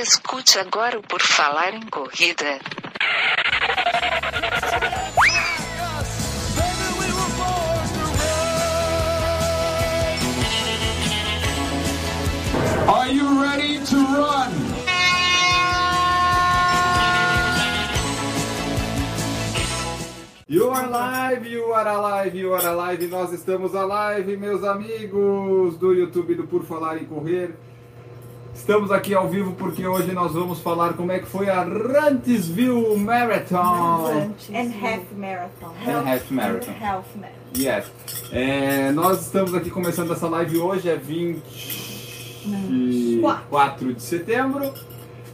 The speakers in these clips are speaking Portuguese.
Escute agora o Por Falar em Corrida. Are you ready to run? You are live, you are alive, you are alive. Nós estamos alive, meus amigos do YouTube do Por Falar em Correr. Estamos aqui ao vivo porque hoje nós vamos falar como é que foi a Rantisville Marathon. And half marathon. And half marathon. Half marathon. Yes. É, nós estamos aqui começando essa live hoje, é 24 de setembro.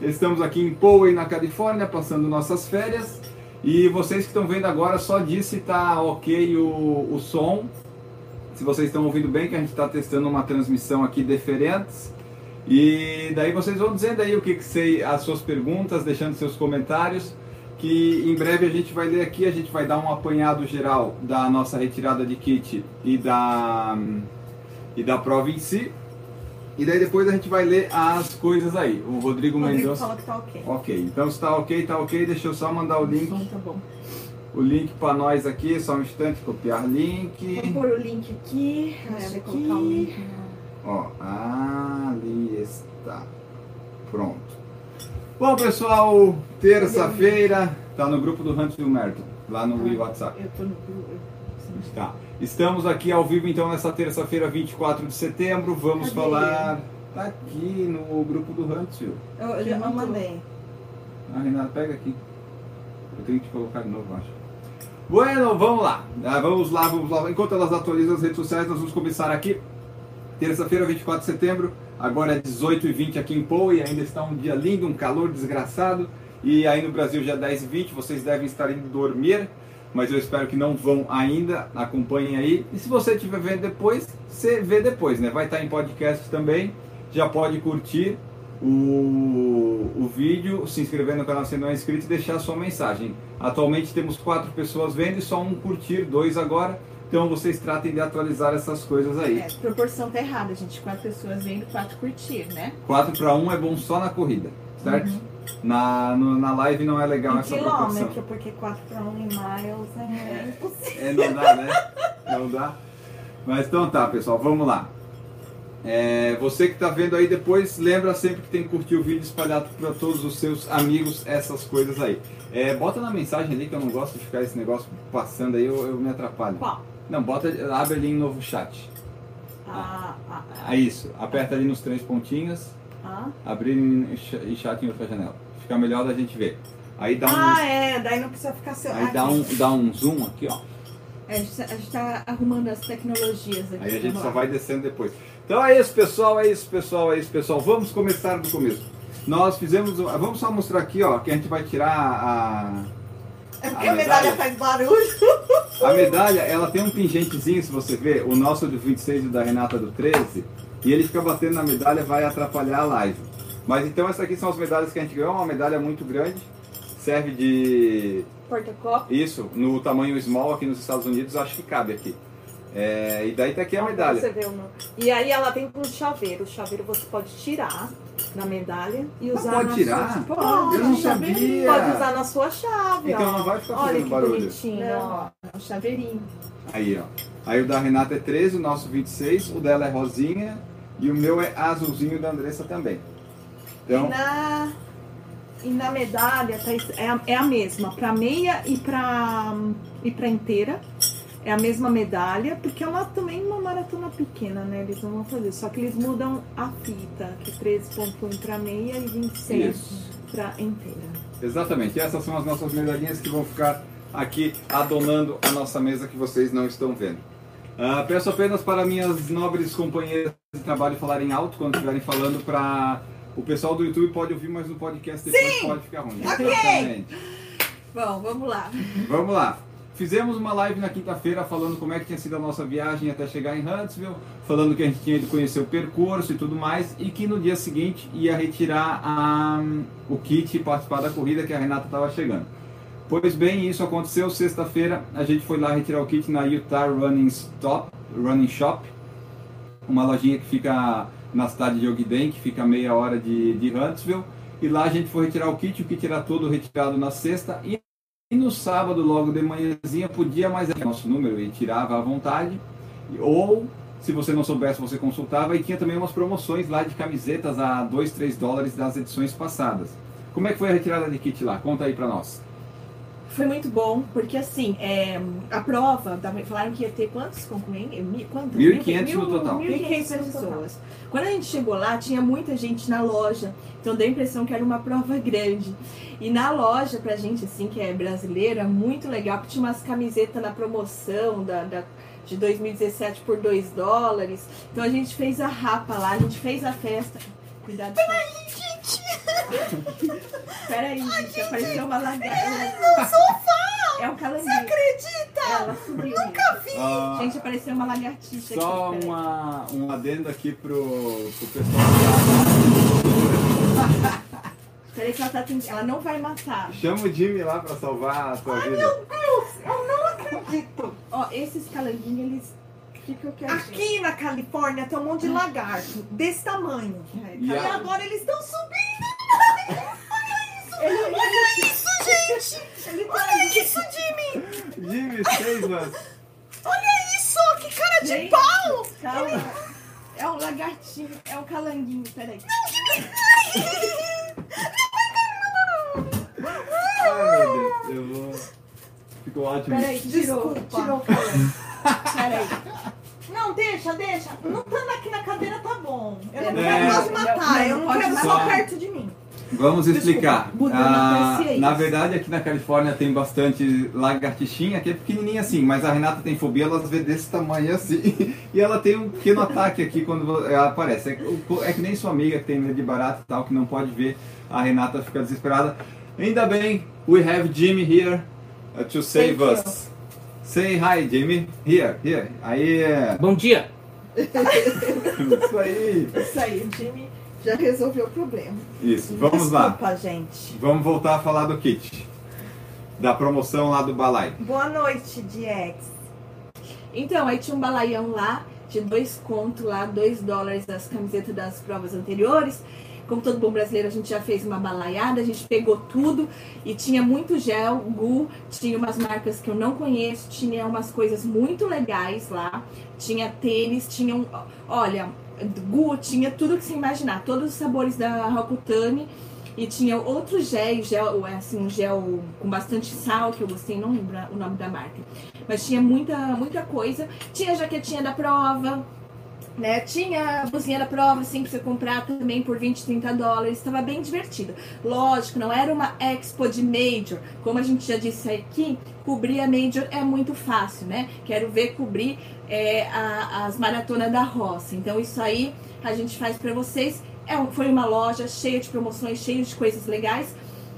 Estamos aqui em Poway, na Califórnia, passando nossas férias. E vocês que estão vendo agora, só diz se está ok o, o som. Se vocês estão ouvindo bem, que a gente está testando uma transmissão aqui diferente. E daí vocês vão dizendo aí o que, que sei, as suas perguntas, deixando seus comentários. Que em breve a gente vai ler aqui, a gente vai dar um apanhado geral da nossa retirada de kit e da, e da prova em si. E daí depois a gente vai ler as coisas aí. O Rodrigo, Rodrigo Mendonça. falou que tá ok. Ok, então se tá ok, tá ok. Deixa eu só mandar o link, Então tá bom. o link para nós aqui, só um instante, copiar link. pôr o link aqui. Esse vou colocar o link aqui. Ó, ali está. Pronto. Bom, pessoal, terça-feira, tá no grupo do Huntsville Merton, lá no WhatsApp. Eu tô no grupo. Tá. Estamos aqui ao vivo então nessa terça-feira, 24 de setembro. Vamos Cadê? falar tá aqui no grupo do Huntsville. Eu, eu já mandei. Ah, Renato, pega aqui. Eu tenho que te colocar de novo, acho. Bueno, vamos lá. Ah, vamos lá, vamos lá. Enquanto elas atualizam as redes sociais, nós vamos começar aqui. Terça-feira, 24 de setembro. Agora é 18h20 aqui em Poe. Ainda está um dia lindo, um calor desgraçado. E aí no Brasil já é 10h20. Vocês devem estar indo dormir. Mas eu espero que não vão ainda. Acompanhem aí. E se você estiver vendo depois, você vê depois, né? Vai estar em podcast também. Já pode curtir o, o vídeo, se inscrever no canal se não é inscrito e deixar a sua mensagem. Atualmente temos quatro pessoas vendo e só um curtir, dois agora. Então vocês tratem de atualizar essas coisas aí. É, a proporção tá errada, gente. Quatro pessoas vendo, quatro curtir, né? 4 para 1 é bom só na corrida, certo? Na, no- na live não é legal Um essa proporção. quilômetro, porque 4 para 1 em miles é impossível. É, não dá, né? Não dá. Mas então tá, pessoal, vamos lá. É, você que está vendo aí depois, lembra sempre que tem que curtir o vídeo espalhado para todos os seus amigos, essas coisas aí. É, bota na mensagem ali que eu não gosto de ficar esse negócio passando aí, eu, eu me atrapalho. Qual? Não, bota, abre ali em novo chat. Ah, ah, É isso, aperta ali nos três pontinhos, ah. abrir em ch- em chat em outra janela. Fica melhor da gente ver. Aí dá um, Ah, é, daí não precisa ficar seu. aí dá um, dá um zoom aqui, ó. É, a, gente, tá- gente tá arrumando as tecnologias aqui. Aí a gente só vai descendo depois. Então é isso, pessoal, é isso, pessoal, é isso, pessoal. Vamos começar do começo. Nós fizemos. Vamos só mostrar aqui, ó, que a gente vai tirar a. É porque A a medalha medalha. faz barulho. A medalha, ela tem um pingentezinho, se você ver, o nosso do 26 e o da Renata do 13, e ele fica batendo na medalha, vai atrapalhar a live. Mas então essas aqui são as medalhas que a gente ganhou, uma medalha muito grande, serve de Porta-copo. isso, no tamanho small aqui nos Estados Unidos, acho que cabe aqui. É, e daí tá aqui a medalha. Você vê E aí ela tem um chaveiro. O chaveiro você pode tirar na medalha e usar pode na tirar? Sua... Pode, Eu não chaveirinho. sabia. Pode usar na sua chave. Então ó. não vai ficar Olha fazendo que barulho. bonitinho. Não, ó. um chaveirinho. Aí, ó. Aí o da Renata é 13, o nosso 26, o dela é rosinha e o meu é azulzinho da Andressa também. Então, E na, e na medalha tá é, a, é a mesma, para meia e para e para inteira. É a mesma medalha, porque é uma, também uma maratona pequena, né? Eles não vão fazer. Só que eles mudam a fita, que 13.1 para meia e 26 Isso. para inteira. exatamente. Essas são as nossas medalhinhas que vão ficar aqui adornando a nossa mesa que vocês não estão vendo. Ah, peço apenas para minhas nobres companheiras de trabalho falarem alto quando estiverem falando para o pessoal do YouTube pode ouvir, mas no podcast depois pode ficar ruim. Ok. Exatamente. Bom, vamos lá. Vamos lá. Fizemos uma live na quinta-feira falando como é que tinha sido a nossa viagem até chegar em Huntsville, falando que a gente tinha ido conhecer o percurso e tudo mais, e que no dia seguinte ia retirar a- o kit e participar da corrida que a Renata estava chegando. Pois bem, isso aconteceu sexta-feira. A gente foi lá retirar o kit na Utah Running Stop, Running Shop, uma lojinha que fica na cidade de Ogden, que fica a meia hora de, de Huntsville. E lá a gente foi retirar o kit, o kit era todo retirado na sexta. E no sábado, logo de manhãzinha, podia mais é nosso número e tirava à vontade. Ou, se você não soubesse, você consultava. E tinha também umas promoções lá de camisetas a 2, 3 dólares das edições passadas. Como é que foi a retirada de kit lá? Conta aí pra nós. Foi muito bom, porque assim, é, a prova, da- falaram que ia ter quantos quantos? 1.500 no Mil- total. 1.500 pessoas. Quando a gente chegou lá, tinha muita gente na loja, então deu a impressão que era uma prova grande. E na loja, pra gente, assim, que é brasileira, muito legal, porque tinha umas camisetas na promoção da, da- de 2017 por 2 dólares. Então a gente fez a rapa lá, a gente fez a festa. Cuidado. Peraí, gente! Peraí, gente, apareceu uma lagarta. No sofá! É um calanguinho. Você acredita? Ela subiu. Nunca vi! Ah, Gente, apareceu uma lagartixa Só aqui. uma, um adendo aqui pro, pro pessoal. Peraí que ela tá tentando. Ela não vai matar. Chama o Jimmy lá pra salvar a tua vida. Meu Deus, eu não acredito! Ó, esses calanguinhos, eles quietinhos. Aqui na Califórnia tem um monte de lagarto desse tamanho. E E a- agora eles estão subindo! Ele, ele, Olha isso, gente! ele tá Olha isso, Jimmy! Jimmy, seis, mano. Olha isso! Que cara de Gente. pau! Calma. É um lagartinho, é um calanguinho, peraí. Ai, meu Deus. Eu vou... Ficou ótimo. Peraí, tirou, Desculpa. tirou o calango. Peraí. Não, deixa, deixa. Não estando aqui na cadeira tá bom. Eu não É. quero mais Não, matar, eu não quero matar. só perto de mim. Vamos explicar. Buda, não Ah, parecia na isso. verdade, aqui na Califórnia tem bastante lagartixinha, que é pequenininha assim, mas a Renata tem fobia, elas vê desse tamanho assim. E ela tem um pequeno ataque aqui quando ela aparece. É, que- é que nem sua amiga que tem medo de barato e tal, que não pode ver. A Renata fica desesperada. Ainda bem, we have Jimmy here uh, to save Thank you. us. Say hi, Jimmy. Here, here. Aí é. Bom dia. Isso aí. Isso aí, o Jimmy já resolveu o problema. Isso, vamos lá. Desculpa, gente. Vamos voltar a falar do kit. Da promoção lá do Balai. Boa noite, Diex. Então, aí tinha um balaião lá, de dois contos lá, dois dólares das camisetas das provas anteriores. Como todo bom brasileiro, a gente já fez uma balaiada, a gente pegou tudo e tinha muito gel, Gu, tinha umas marcas que eu não conheço, tinha umas coisas muito legais lá, tinha tênis, tinha um, olha, Gu tinha tudo que você imaginar, todos os sabores da Rokutani e tinha outro gel, gel, assim, um gel com bastante sal, que eu gostei, não lembro o nome da marca. Mas tinha muita, muita coisa. Tinha jaquetinha da prova, né? Tinha a blusinha da prova, assim, pra você comprar também por 20, 30 dólares. Estava bem divertido. Lógico, não era uma expo de major. Como a gente já disse aqui, cobrir a major é muito fácil, né? Quero ver cobrir é, a- as maratonas da roça. Então isso aí a gente faz pra vocês. É, foi uma loja cheia de promoções, cheia de coisas legais.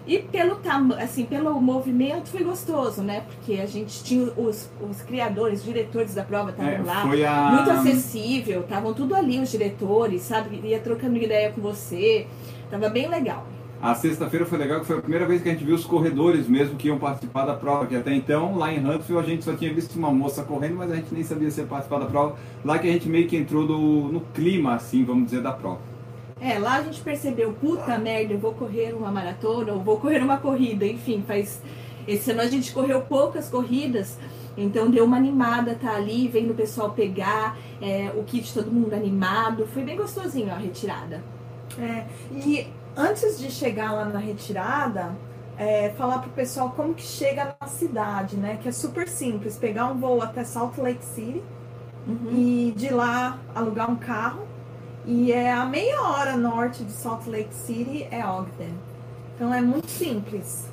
E pelo assim, pelo movimento foi gostoso, né? Porque a gente tinha os, os criadores, os diretores da prova estavam É, lá. foi a. Muito acessível, estavam tudo ali os diretores, sabe? Ia trocando ideia com você. Tava bem legal. A sexta-feira foi legal, que foi a primeira vez que a gente viu os corredores mesmo que iam participar da prova, que até então, lá em Huntsville, a gente só tinha visto uma moça correndo, mas a gente nem sabia se ia participar da prova. Lá que a gente meio que entrou no, no clima, assim, vamos dizer, da prova. É, lá a gente percebeu, puta merda, eu vou correr uma maratona, ou vou correr uma corrida, enfim, faz. Esse ano a gente correu poucas corridas, então deu uma animada, tá ali, vendo o pessoal pegar, é, o kit todo mundo animado. Foi bem gostosinho a retirada. É, e antes de chegar lá na retirada, é, falar pro pessoal como que chega na cidade, né? Que é super simples, pegar um voo até Salt Lake City e de lá alugar um carro. E é a meia hora norte de Salt Lake City é Ogden. Então é muito simples.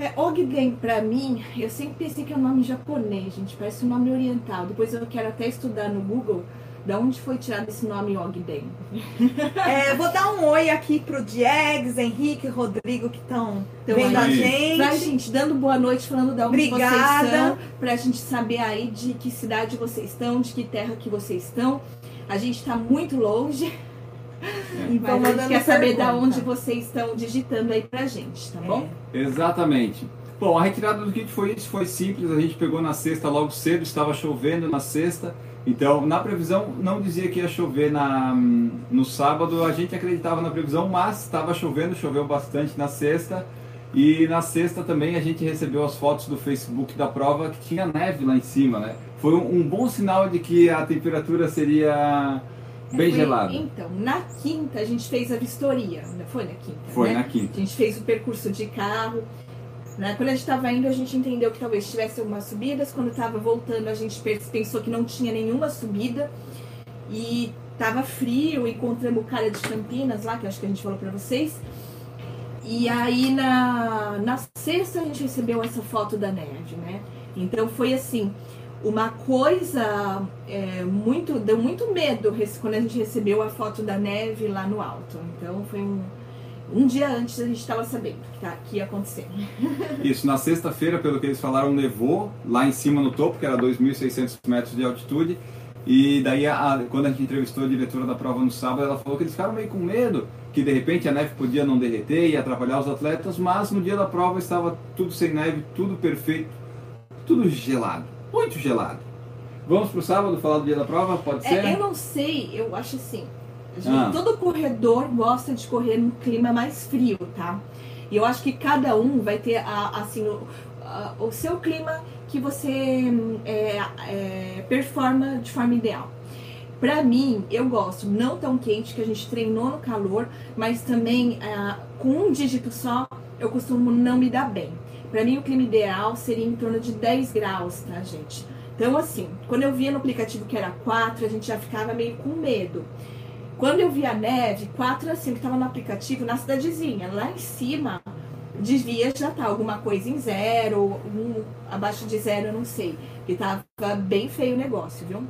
É, Ogden, pra mim, eu sempre pensei que é um nome japonês, gente, parece um nome oriental. Depois eu quero até estudar no Google da onde foi tirado esse nome Ogden. É, vou dar um oi aqui pro Diegues, Henrique, Rodrigo que estão Então, vendo a aí. gente. Pra gente, dando boa noite, falando da onde Obrigada. vocês são, pra gente saber aí de que cidade vocês estão, de que terra que vocês estão. A gente tá muito longe, E mas a gente quer saber da pergunta. onde vocês estão digitando aí pra gente, tá bom? Exatamente. Bom, a retirada do kit foi isso, foi simples. A gente pegou na sexta logo cedo, estava chovendo na sexta. Então, na previsão, não dizia que ia chover na, no sábado, a gente acreditava na previsão, mas estava chovendo, choveu bastante na sexta. E na sexta também a gente recebeu as fotos do Facebook da prova que tinha neve lá em cima, né? Foi um, um bom sinal de que a temperatura seria bem Foi- gelada. Então, na quinta a gente fez a vistoria. Foi na quinta? Foi né? na quinta. A gente fez o percurso de carro. Né? Quando a gente estava indo, a gente entendeu que talvez tivesse algumas subidas. Quando estava voltando, a gente pe- pensou que não tinha nenhuma subida. E tava frio, encontramos o cara de Campinas lá, que acho que a gente falou para vocês. E aí na, na sexta a gente recebeu essa foto da neve, né? Então foi assim, uma coisa é, muito. Deu muito medo quando a gente recebeu a foto da neve lá no alto. Então foi um. Um dia antes a gente estava sabendo que, tá, que ia acontecer. Isso, na sexta-feira, pelo que eles falaram, nevou lá em cima no topo, que era 2.600 metros de altitude. E daí, a- quando a gente entrevistou a diretora da prova no sábado, ela falou que eles ficaram meio com medo, que de repente a neve podia não derreter e atrapalhar os atletas, mas no dia da prova estava tudo sem neve, tudo perfeito, tudo gelado, muito gelado. Vamos pro sábado falar do dia da prova? Pode ser? É, eu não sei, eu acho assim. Gente, Ah. Todo corredor gosta de correr num clima mais frio, tá? E eu acho que cada um vai ter a- assim o, a- o seu clima que você é, é, performa de forma ideal. Pra mim, eu gosto não tão quente, que a gente treinou no calor, mas também ah, com um dígito só, eu costumo não me dar bem. Pra mim, o clima ideal seria em torno de 10 graus, tá, gente? Então, assim, quando eu via no aplicativo que era 4, a gente já ficava meio com medo. Quando eu via neve, 4 assim, que tava no aplicativo, na cidadezinha, lá em cima, devia já estar alguma coisa em zero, um, abaixo de zero, eu não sei. Que tava bem feio o negócio, viu?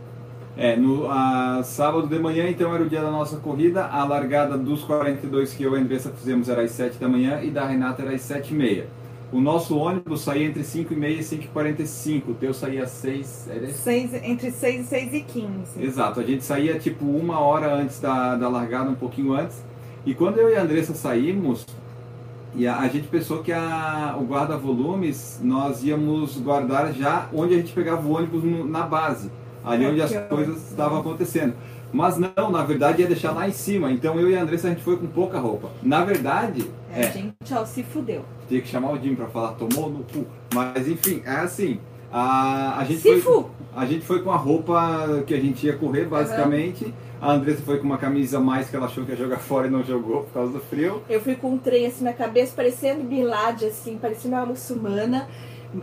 É, no a, sábado de manhã, então, era o dia da nossa corrida. A largada dos 42 que eu e a Andressa fizemos era às 7 da manhã e da Renata era às 7 e meia. O nosso ônibus saía entre 5 e meia e 5 e 45. O teu saía às 6... Era esse? Seis, entre 6 e 6 e 15. Exato, a gente saía tipo uma hora antes da, da largada, um pouquinho antes. E quando eu e a Andressa saímos, e a, a gente pensou que a, o guarda-volumes nós íamos guardar já onde a gente pegava o ônibus no- na base, ali É, onde as que coisas estavam acontecendo. Mas não, na verdade ia deixar lá em cima. Então eu e a Andressa a gente foi com pouca roupa. Na verdade, É, é, gente, ó, se fudeu. tinha que chamar o Jim pra falar, tomou no cu. Mas enfim, é assim. A, a gente Se foi. fu! A gente foi com a roupa que a gente ia correr, basicamente. A Andressa foi com uma camisa a mais que ela achou que ia jogar fora e não jogou por causa do frio. Eu fui com um trem assim na cabeça, parecendo Bilad, assim, parecendo uma muçulmana,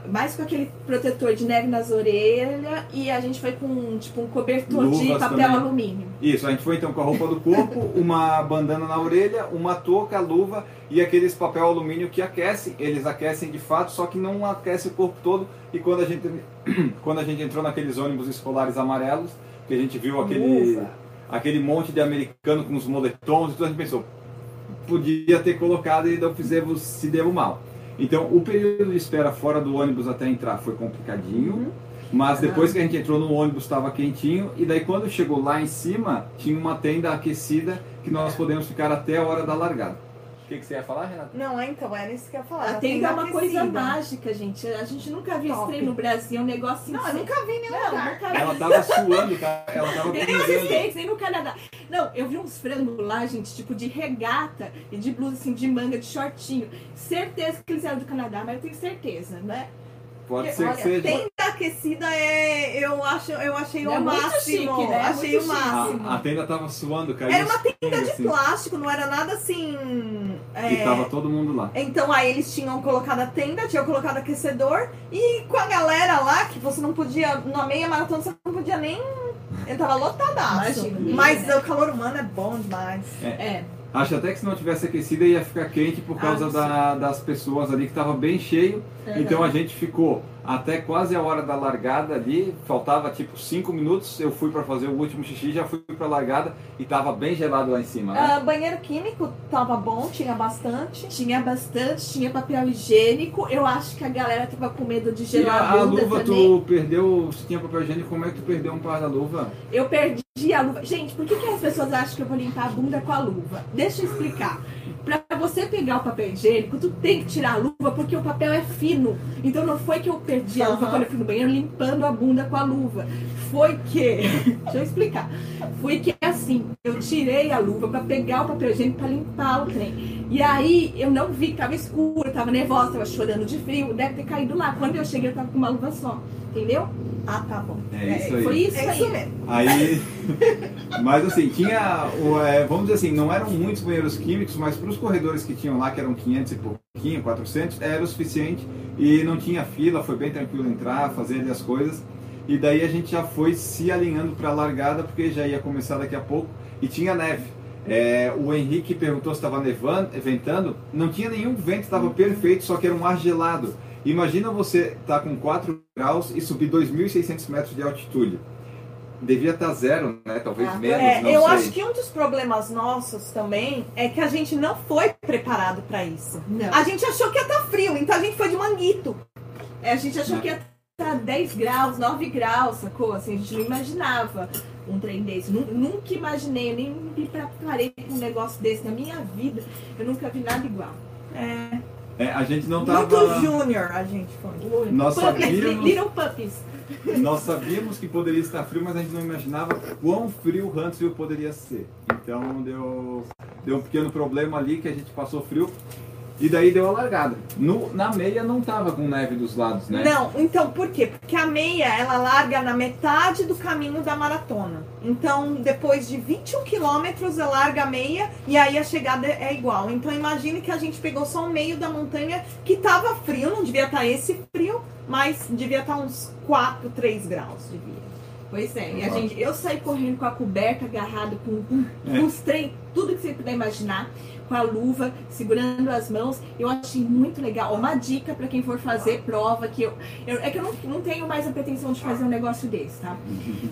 mais com aquele protetor de neve nas orelhas, e a gente foi com tipo um cobertor de Luvas papel também. alumínio. Isso, a gente foi então com a roupa do corpo, uma bandana na orelha, uma touca, luva e aqueles papel alumínio que aquecem. Eles aquecem de fato, só que não aquece o corpo todo. E quando a gente, quando a gente entrou naqueles ônibus escolares amarelos, que a gente viu aquele, aquele monte de americano com os moletons e tudo, a gente pensou, podia ter colocado e não fizemos, se deu mal. Então, o período de espera fora do ônibus até entrar foi complicadinho, mas depois que a gente entrou no ônibus estava quentinho, e daí quando chegou lá em cima, tinha uma tenda aquecida que nós podemos ficar até a hora da largada. Que, que você ia falar, Renata? Não, é, então, era isso que eu ia falar. A tenda é tem uma coisa mágica, gente. A gente nunca viu esse Top. trem no Brasil, um negócio Não, eu assim. nunca vi em nenhum Não, lugar. Ela tava suando, cara. Ela tava Nem nos tremendo. States, nem no Canadá. Não, eu vi uns frangos lá, gente, tipo de regata e de blusa, assim, de manga, de shortinho. Certeza que eles eram do Canadá, mas eu tenho certeza, né? Pode ser Olha, que seja. tenda aquecida é. Eu, acho, eu achei É o máximo. chique, né? Achei Muito o máximo. A, a tenda tava suando, cara. Era uma tenda de assim, plástico, não era nada assim. é, E tava todo mundo lá. Então aí eles tinham colocado a tenda, tinham colocado aquecedor e com a galera lá, que você não podia, na meia maratona você não podia nem. Ele tava lotadaço. Imagina, Mas né? o calor humano é bom demais. É. Acho até que se não tivesse aquecida ia ficar quente por causa Ah, da- das pessoas ali que tava bem cheio. Então a gente ficou até quase a hora da largada ali, faltava tipo 5 minutos, eu fui para fazer o último xixi, já fui para largada e tava bem gelado lá em cima, né? Ah, banheiro químico tava bom, tinha bastante. Tinha bastante, tinha papel higiênico. Eu acho que a galera tava com medo de E gelar a, a a luva, também. tu perdeu, se tinha papel higiênico, como é que tu perdeu um par da luva? Eu perdi a luva. Gente, por que, que as pessoas acham que eu vou limpar a bunda com a luva? Deixa eu explicar. Pra você pegar o papel higiênico, tu tem que tirar a luva porque o papel é fino. Então não foi que eu perdi a luva Aham. quando eu fui no banheiro limpando a bunda com a luva. foi que. Deixa eu explicar. Foi que assim, eu tirei a luva pra pegar o papel higiênico pra limpar o trem. E aí eu não vi, tava escuro, tava nervosa, tava chorando de frio, deve ter caído lá. Quando eu cheguei, eu tava com uma luva só. Entendeu? Ah, tá bom. É isso aí. Foi isso É aí. isso mesmo. Aí, mas assim, tinha, o, é, vamos dizer assim, não eram muitos banheiros químicos, mas para os corredores que tinham lá, que eram 500 e pouquinho, 400, era o suficiente e não tinha fila, foi bem tranquilo entrar, fazer ali as coisas. E daí a gente já foi se alinhando para a largada, porque já ia começar daqui a pouco e tinha neve. É, o Henrique perguntou se estava nevando, ventando, não tinha nenhum vento, estava perfeito, só que era um ar gelado. Imagina você estar com 4 graus e subir 2.600 metros de altitude. Devia estar zero, né? Talvez Ah, menos, É, não eu sei. acho que um dos problemas nossos também é que a gente não foi preparado pra isso. Não. A gente achou que ia estar frio, então a gente foi de manguito. É, a gente achou que ia estar 10 graus, 9 graus, sacou? Assim, a gente não imaginava um trem desse. Nu- Nunca imaginei, eu nem me preparei pra um negócio desse na minha vida. Eu nunca vi nada igual. É, É, a gente não muito tava. júnior a gente foi. Nós Puppies, sabíamos- Little puppies. Nós sabíamos que poderia estar frio, mas a gente não imaginava quão frio Huntsville poderia ser. Então deu, deu um pequeno problema ali que a gente passou frio. E daí deu a largada. No, na meia não tava com neve dos lados, né? Não, então por quê? Porque a meia ela larga na metade do caminho da maratona. Então, depois de 21 quilômetros, ela larga a meia e aí a chegada é igual. Então, imagine que a gente pegou só o meio da montanha que tava frio, não devia estar esse frio, mas devia estar uns 4, 3 graus. Devia. Pois é, e a gente, eu saí correndo com a coberta agarrada com, com, É. os trem, tudo que você puder imaginar, com a luva, segurando as mãos. Eu achei muito legal. Uma dica pra quem for fazer prova, que eu, eu- é que eu não, não tenho mais a pretensão de fazer um negócio desse, tá?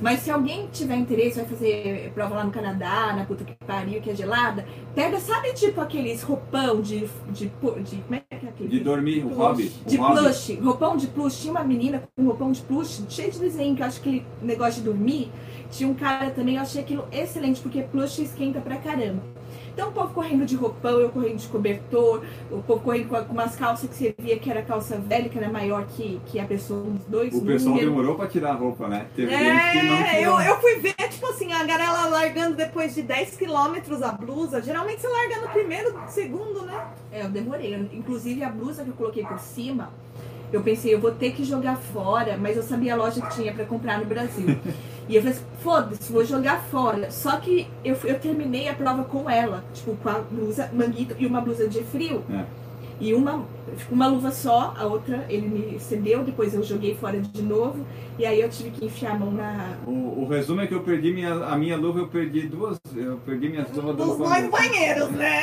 Mas se alguém tiver interesse, vai fazer prova lá no Canadá, na puta que pariu, que é gelada, pega, sabe, tipo aqueles roupão de. de, de como é que é aquele? De dormir, o hobby. De o hobby. plush, roupão de plush. Tinha uma menina com roupão de plush, cheio de desenho, que eu acho que aquele negócio de dormir. Tinha um cara também, eu achei aquilo excelente, porque plush esquenta pra caramba. Então o povo correndo de roupão, eu correndo de cobertor, o povo correndo com, umas calças que você via que era calça velha, que era maior que, que a pessoa, uns dois O pessoal números. demorou pra tirar a roupa, né? Teve gente que não É, tirou. eu, eu fui ver, tipo assim, a galera largando depois de 10 quilômetros a blusa. Geralmente você larga no primeiro, segundo, né? É, eu demorei. Inclusive a blusa que eu coloquei por cima, eu pensei, eu vou ter que jogar fora, mas eu sabia a loja que tinha pra comprar no Brasil. e eu falei assim, foda-se, vou jogar fora. Só que eu, eu terminei a prova com ela, tipo, com a blusa manguito e uma blusa de frio. É. E uma, uma luva só, a outra ele me cedeu, depois eu joguei fora de novo. E aí eu tive que enfiar a mão na. O, o resumo é que eu perdi minha, a minha luva, eu perdi duas. Eu perdi minhas luvas Dos dois banheiros, né?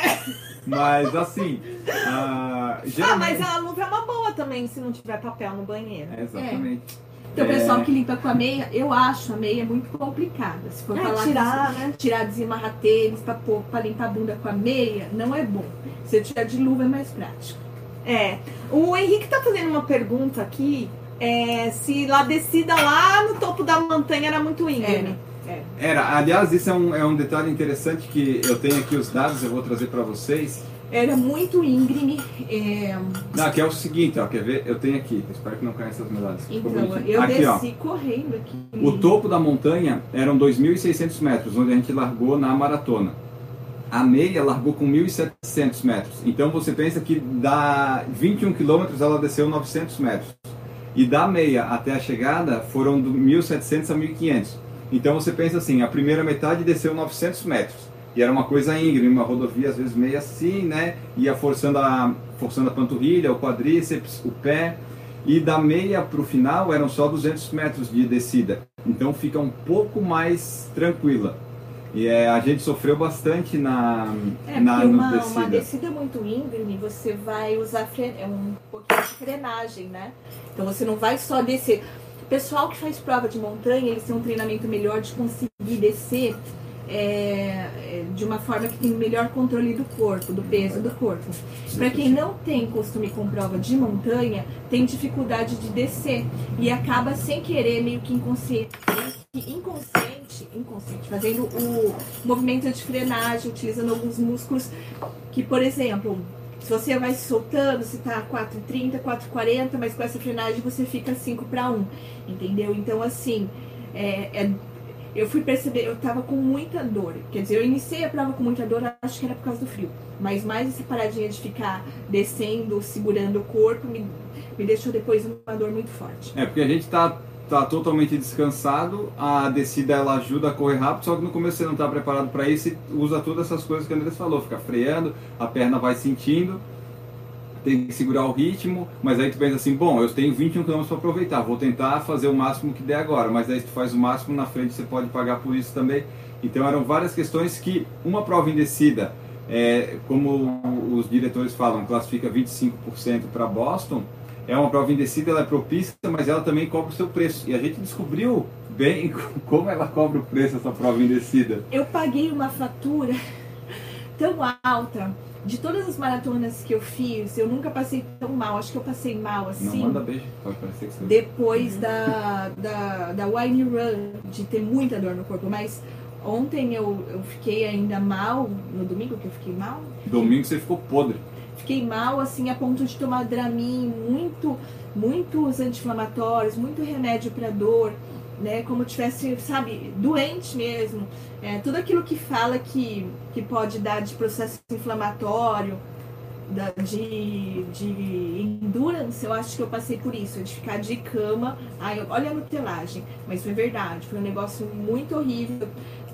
Mas assim. ah, Ah, geralmente- mas a luva é uma boa também se não tiver papel no banheiro. É, exatamente. Então, o É. pessoal que limpa com a meia, eu acho a meia muito complicada. Se for É, falar tirar, né? tirar, desamarrar tênis pra, pôr- pra limpar a bunda com a meia, não é bom. Se eu tirar de luva é mais prático. É. O Henrique tá fazendo uma pergunta aqui. É, se lá descida lá no topo da montanha era muito íngreme. É. Era, aliás, isso é um, é um detalhe interessante que eu tenho aqui os dados, eu vou trazer para vocês. Era muito íngreme. é, Não, que é o seguinte, ó, quer ver? Eu tenho aqui, espero que não caia essas medalhas. Então, eu aqui, ó. desci correndo aqui. O topo da montanha eram 2.600 metros, onde a gente largou na maratona. A meia largou com 1.700 metros. Então você pensa que da 21 quilômetros ela desceu 900 metros. E da meia até a chegada foram do 1.700 a 1.500. Então você pensa assim, a primeira metade desceu 900 metros. E era uma coisa íngreme, uma rodovia às vezes meio assim, né? Ia forçando a, forçando a panturrilha, o quadríceps, o pé. E da meia para o final eram só 200 metros de descida. Então fica um pouco mais tranquila. E é, a gente sofreu bastante na, É, na uma, descida. uma descida muito íngreme, você vai usar fre... é um pouquinho de frenagem, né? Então você não vai só descer. O pessoal que faz prova de montanha, eles têm um treinamento melhor de conseguir descer é, de uma forma que tem melhor controle do corpo, do peso do corpo. Para quem não tem costume com prova de montanha, tem dificuldade de descer e acaba sem querer, meio que inconsciente, inconsciente, inconsciente fazendo o movimento de frenagem, utilizando alguns músculos que, por exemplo, se você vai se soltando, você tá 4,30, 4,40, mas com essa frenagem você fica 5 para 1, entendeu? Então, assim, é, é- eu fui perceber, eu tava com muita dor. Quer dizer, eu iniciei a prova com muita dor, acho que era por causa do frio. Mas mais essa paradinha de ficar descendo, segurando o corpo, me, me deixou depois uma dor muito forte. É, porque a gente tá, tá totalmente descansado, a descida ela ajuda a correr rápido, só que no começo você não tá preparado para isso e usa todas essas coisas que a Andressa falou, fica freando, a perna vai sentindo, tem que segurar o ritmo, mas aí tu pensa assim, bom, eu tenho 21 km para aproveitar, vou tentar fazer o máximo que der agora, mas aí tu faz o máximo na frente você pode pagar por isso também. Então eram várias questões que uma prova em descida, é, como os diretores falam, classifica 25% para Boston, é uma prova em descida, ela é propícia, mas ela também cobra o seu preço. E a gente descobriu bem como ela cobra o preço essa prova em descida. Eu paguei uma fatura tão alta. De todas as maratonas que eu fiz, eu nunca passei tão mal. Acho que eu passei mal Não assim. manda beijo, pode parecer que você... depois da, da, da Wine Run, de ter muita dor no corpo. Mas ontem eu, eu fiquei ainda mal, no domingo que eu fiquei mal, Domingo você ficou podre. fiquei mal assim a ponto de tomar Dramin, muito, muitos anti-inflamatórios, muito remédio para dor, né? Como tivesse, sabe, doente mesmo. É, tudo aquilo que fala que, que pode dar de processo inflamatório, da, de, de endurance, eu acho que eu passei por isso, de ficar de cama. Ai, olha a nutelagem, mas foi verdade, foi um negócio muito horrível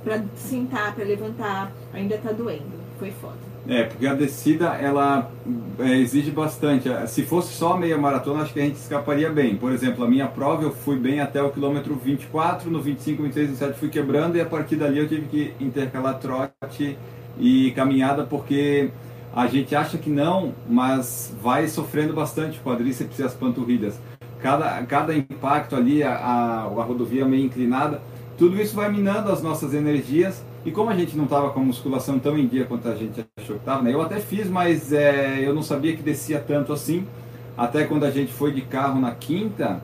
para sentar, para levantar, ainda tá doendo, foi foda. É, porque a descida ela é, exige bastante. Se fosse só meia maratona, acho que a gente escaparia bem. Por exemplo, a minha prova eu fui bem até o quilômetro 24, no 25, 26, 27 fui quebrando e a partir dali eu tive que intercalar trote e caminhada porque a gente acha que não, mas vai sofrendo bastante o quadríceps e as panturrilhas. Cada, cada impacto ali, a, a, a rodovia meio inclinada, tudo isso vai minando as nossas energias. E como a gente não estava com a musculação tão em dia quanto a gente achou que estava, né? eu até fiz, mas é, eu não sabia que descia tanto assim. Até quando a gente foi de carro na quinta,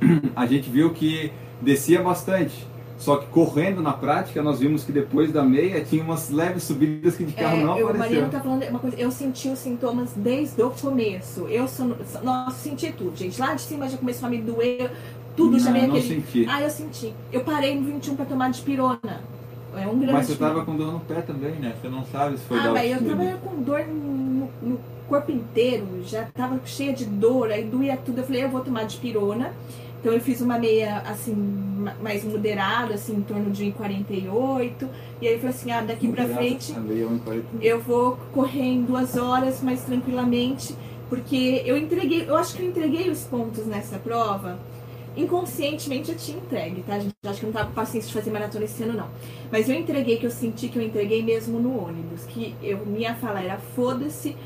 a gente viu que descia bastante. Só que correndo na prática, nós vimos que depois da meia tinha umas leves subidas que de carro É, não eu. Mariano tá falando uma coisa, eu senti os sintomas desde o começo. Eu sou, nossa, senti tudo, gente. Lá de cima já começou a me doer, tudo já não, veio não aquele. senti. Ah, eu senti. Eu parei no 21 pra tomar de pirona. É um grande. Mas você estava com dor no pé também, né? Você não sabe se foi Ah, da mas eu altitude. tava com dor no, no corpo inteiro, já tava cheia de dor, aí doía tudo. Eu falei, eu vou tomar de pirona. Então eu fiz uma meia assim, ma- mais moderada, assim, em torno de 1,48. E aí eu falei assim, ah, daqui pra frente 1,40. eu vou correr em duas horas mais tranquilamente, porque eu entreguei, eu acho que eu entreguei os pontos nessa prova. Inconscientemente eu tinha entregue, tá? gente? Eu acho que não tava com paciência de fazer maratona esse ano, não. Mas eu entreguei, que eu senti que eu entreguei mesmo no ônibus. Que eu, minha fala era foda-se,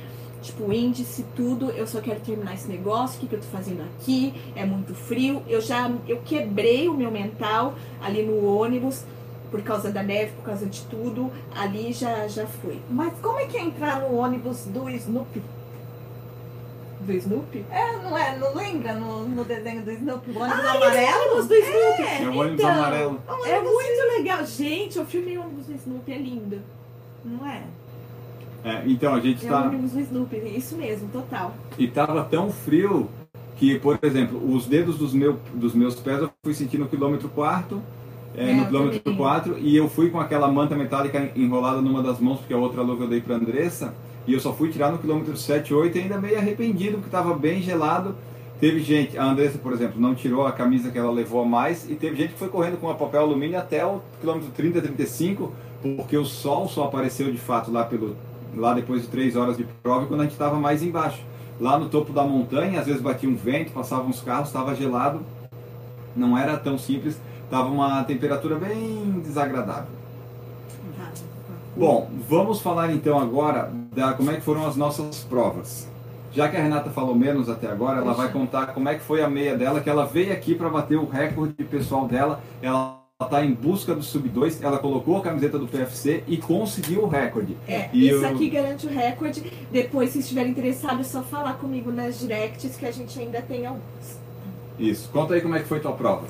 tipo, índice, tudo, eu só quero terminar esse negócio, o que, que eu tô fazendo aqui? É muito frio. Eu já eu quebrei o meu mental ali no ônibus, por causa da neve, por causa de tudo. Ali já, já foi. Mas como é que é entrar no ônibus do Snoopy? Do Snoopy? É, não é? Não lembra no, no desenho do Snoopy? O ônibus Ah, amarelo? ônibus do Snoopy. É o ônibus Então, amarelo. É muito legal. Gente, eu filmei o ônibus do Snoopy, é lindo. Não é? É, então a gente É o está ônibus do Snoopy, isso mesmo, total. e tava tão frio que, por exemplo, os dedos dos, meu, dos meus pés eu fui sentir no quilômetro quarto, é, É, no quilômetro também. 4, e eu fui com aquela manta metálica enrolada numa das mãos, porque a outra luva eu dei pra Andressa, e eu só fui tirar no quilômetro 7, 8, e ainda meio arrependido, porque tava bem gelado. Teve gente, a Andressa, por exemplo, não tirou a camisa que ela levou a mais, e teve gente que foi correndo com a papel alumínio até o quilômetro 30, 35, porque o sol só apareceu de fato lá pelo lá depois de três horas de prova, quando a gente estava mais embaixo. Lá no topo da montanha, às vezes batia um vento, passavam uns carros, estava gelado, não era tão simples, estava uma temperatura bem desagradável. Bom, vamos falar então agora da como é que foram as nossas provas. Já que a Renata falou menos até agora, ela vai contar como é que foi a meia dela, que ela veio aqui para bater o recorde pessoal dela. Ela está em busca do sub 2, ela colocou a camiseta do PFC e conseguiu o recorde. É, E isso eu- aqui garante o recorde. Depois, se estiver interessado, é só falar comigo nas directs que a gente ainda tem alguns. Isso. Conta aí como é que foi tua prova.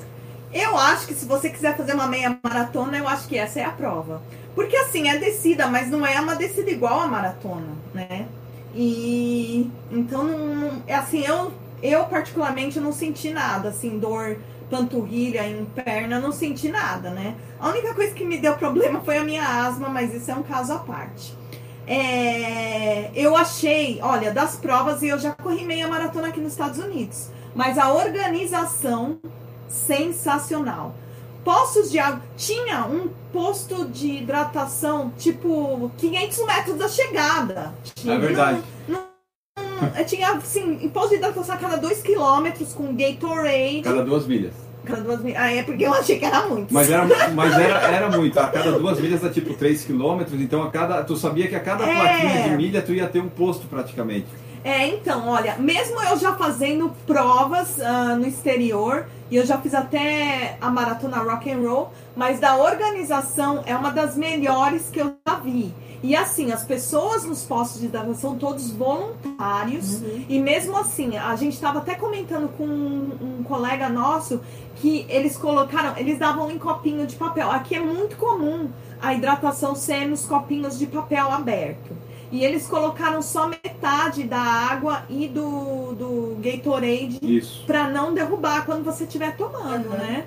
Eu acho que se você quiser fazer uma meia maratona, eu acho que essa é a prova. Porque assim, é descida, mas não é uma descida igual a maratona, né? E então não, é assim, eu eu particularmente não senti nada, assim, dor panturrilha, em perna, não senti nada, né? A única coisa que me deu problema foi a minha asma, mas isso é um caso à parte. É, eu achei, olha, das provas, e eu já corri meia maratona aqui nos Estados Unidos, mas a organização sensacional. Postos de água, tinha um posto de hidratação, tipo 500 metros da chegada. É verdade. Não, não, é, tinha, assim, posto de hidratação a cada 2 quilômetros com Gatorade. Cada duas milhas. Cada duas milhas. Ah, é porque eu achei que era muito. Mas era, mas era, era muito. A cada duas milhas é tipo 3 quilômetros, então a cada. Tu sabia que a cada É. plaquinha de milha tu ia ter um posto praticamente. É, então, olha, mesmo eu já fazendo provas ah, no exterior, e eu já fiz até a maratona rock and roll, mas da organização é uma das melhores que eu já vi. E assim, as pessoas nos postos de hidratação, todos voluntários, e mesmo assim, a gente estava até comentando com um, um colega nosso que eles colocaram, eles davam em copinho de papel. Aqui é muito comum a hidratação ser nos copinhos de papel aberto. E eles colocaram só metade da água e do, do Gatorade para não derrubar quando você estiver tomando, Uhum. né?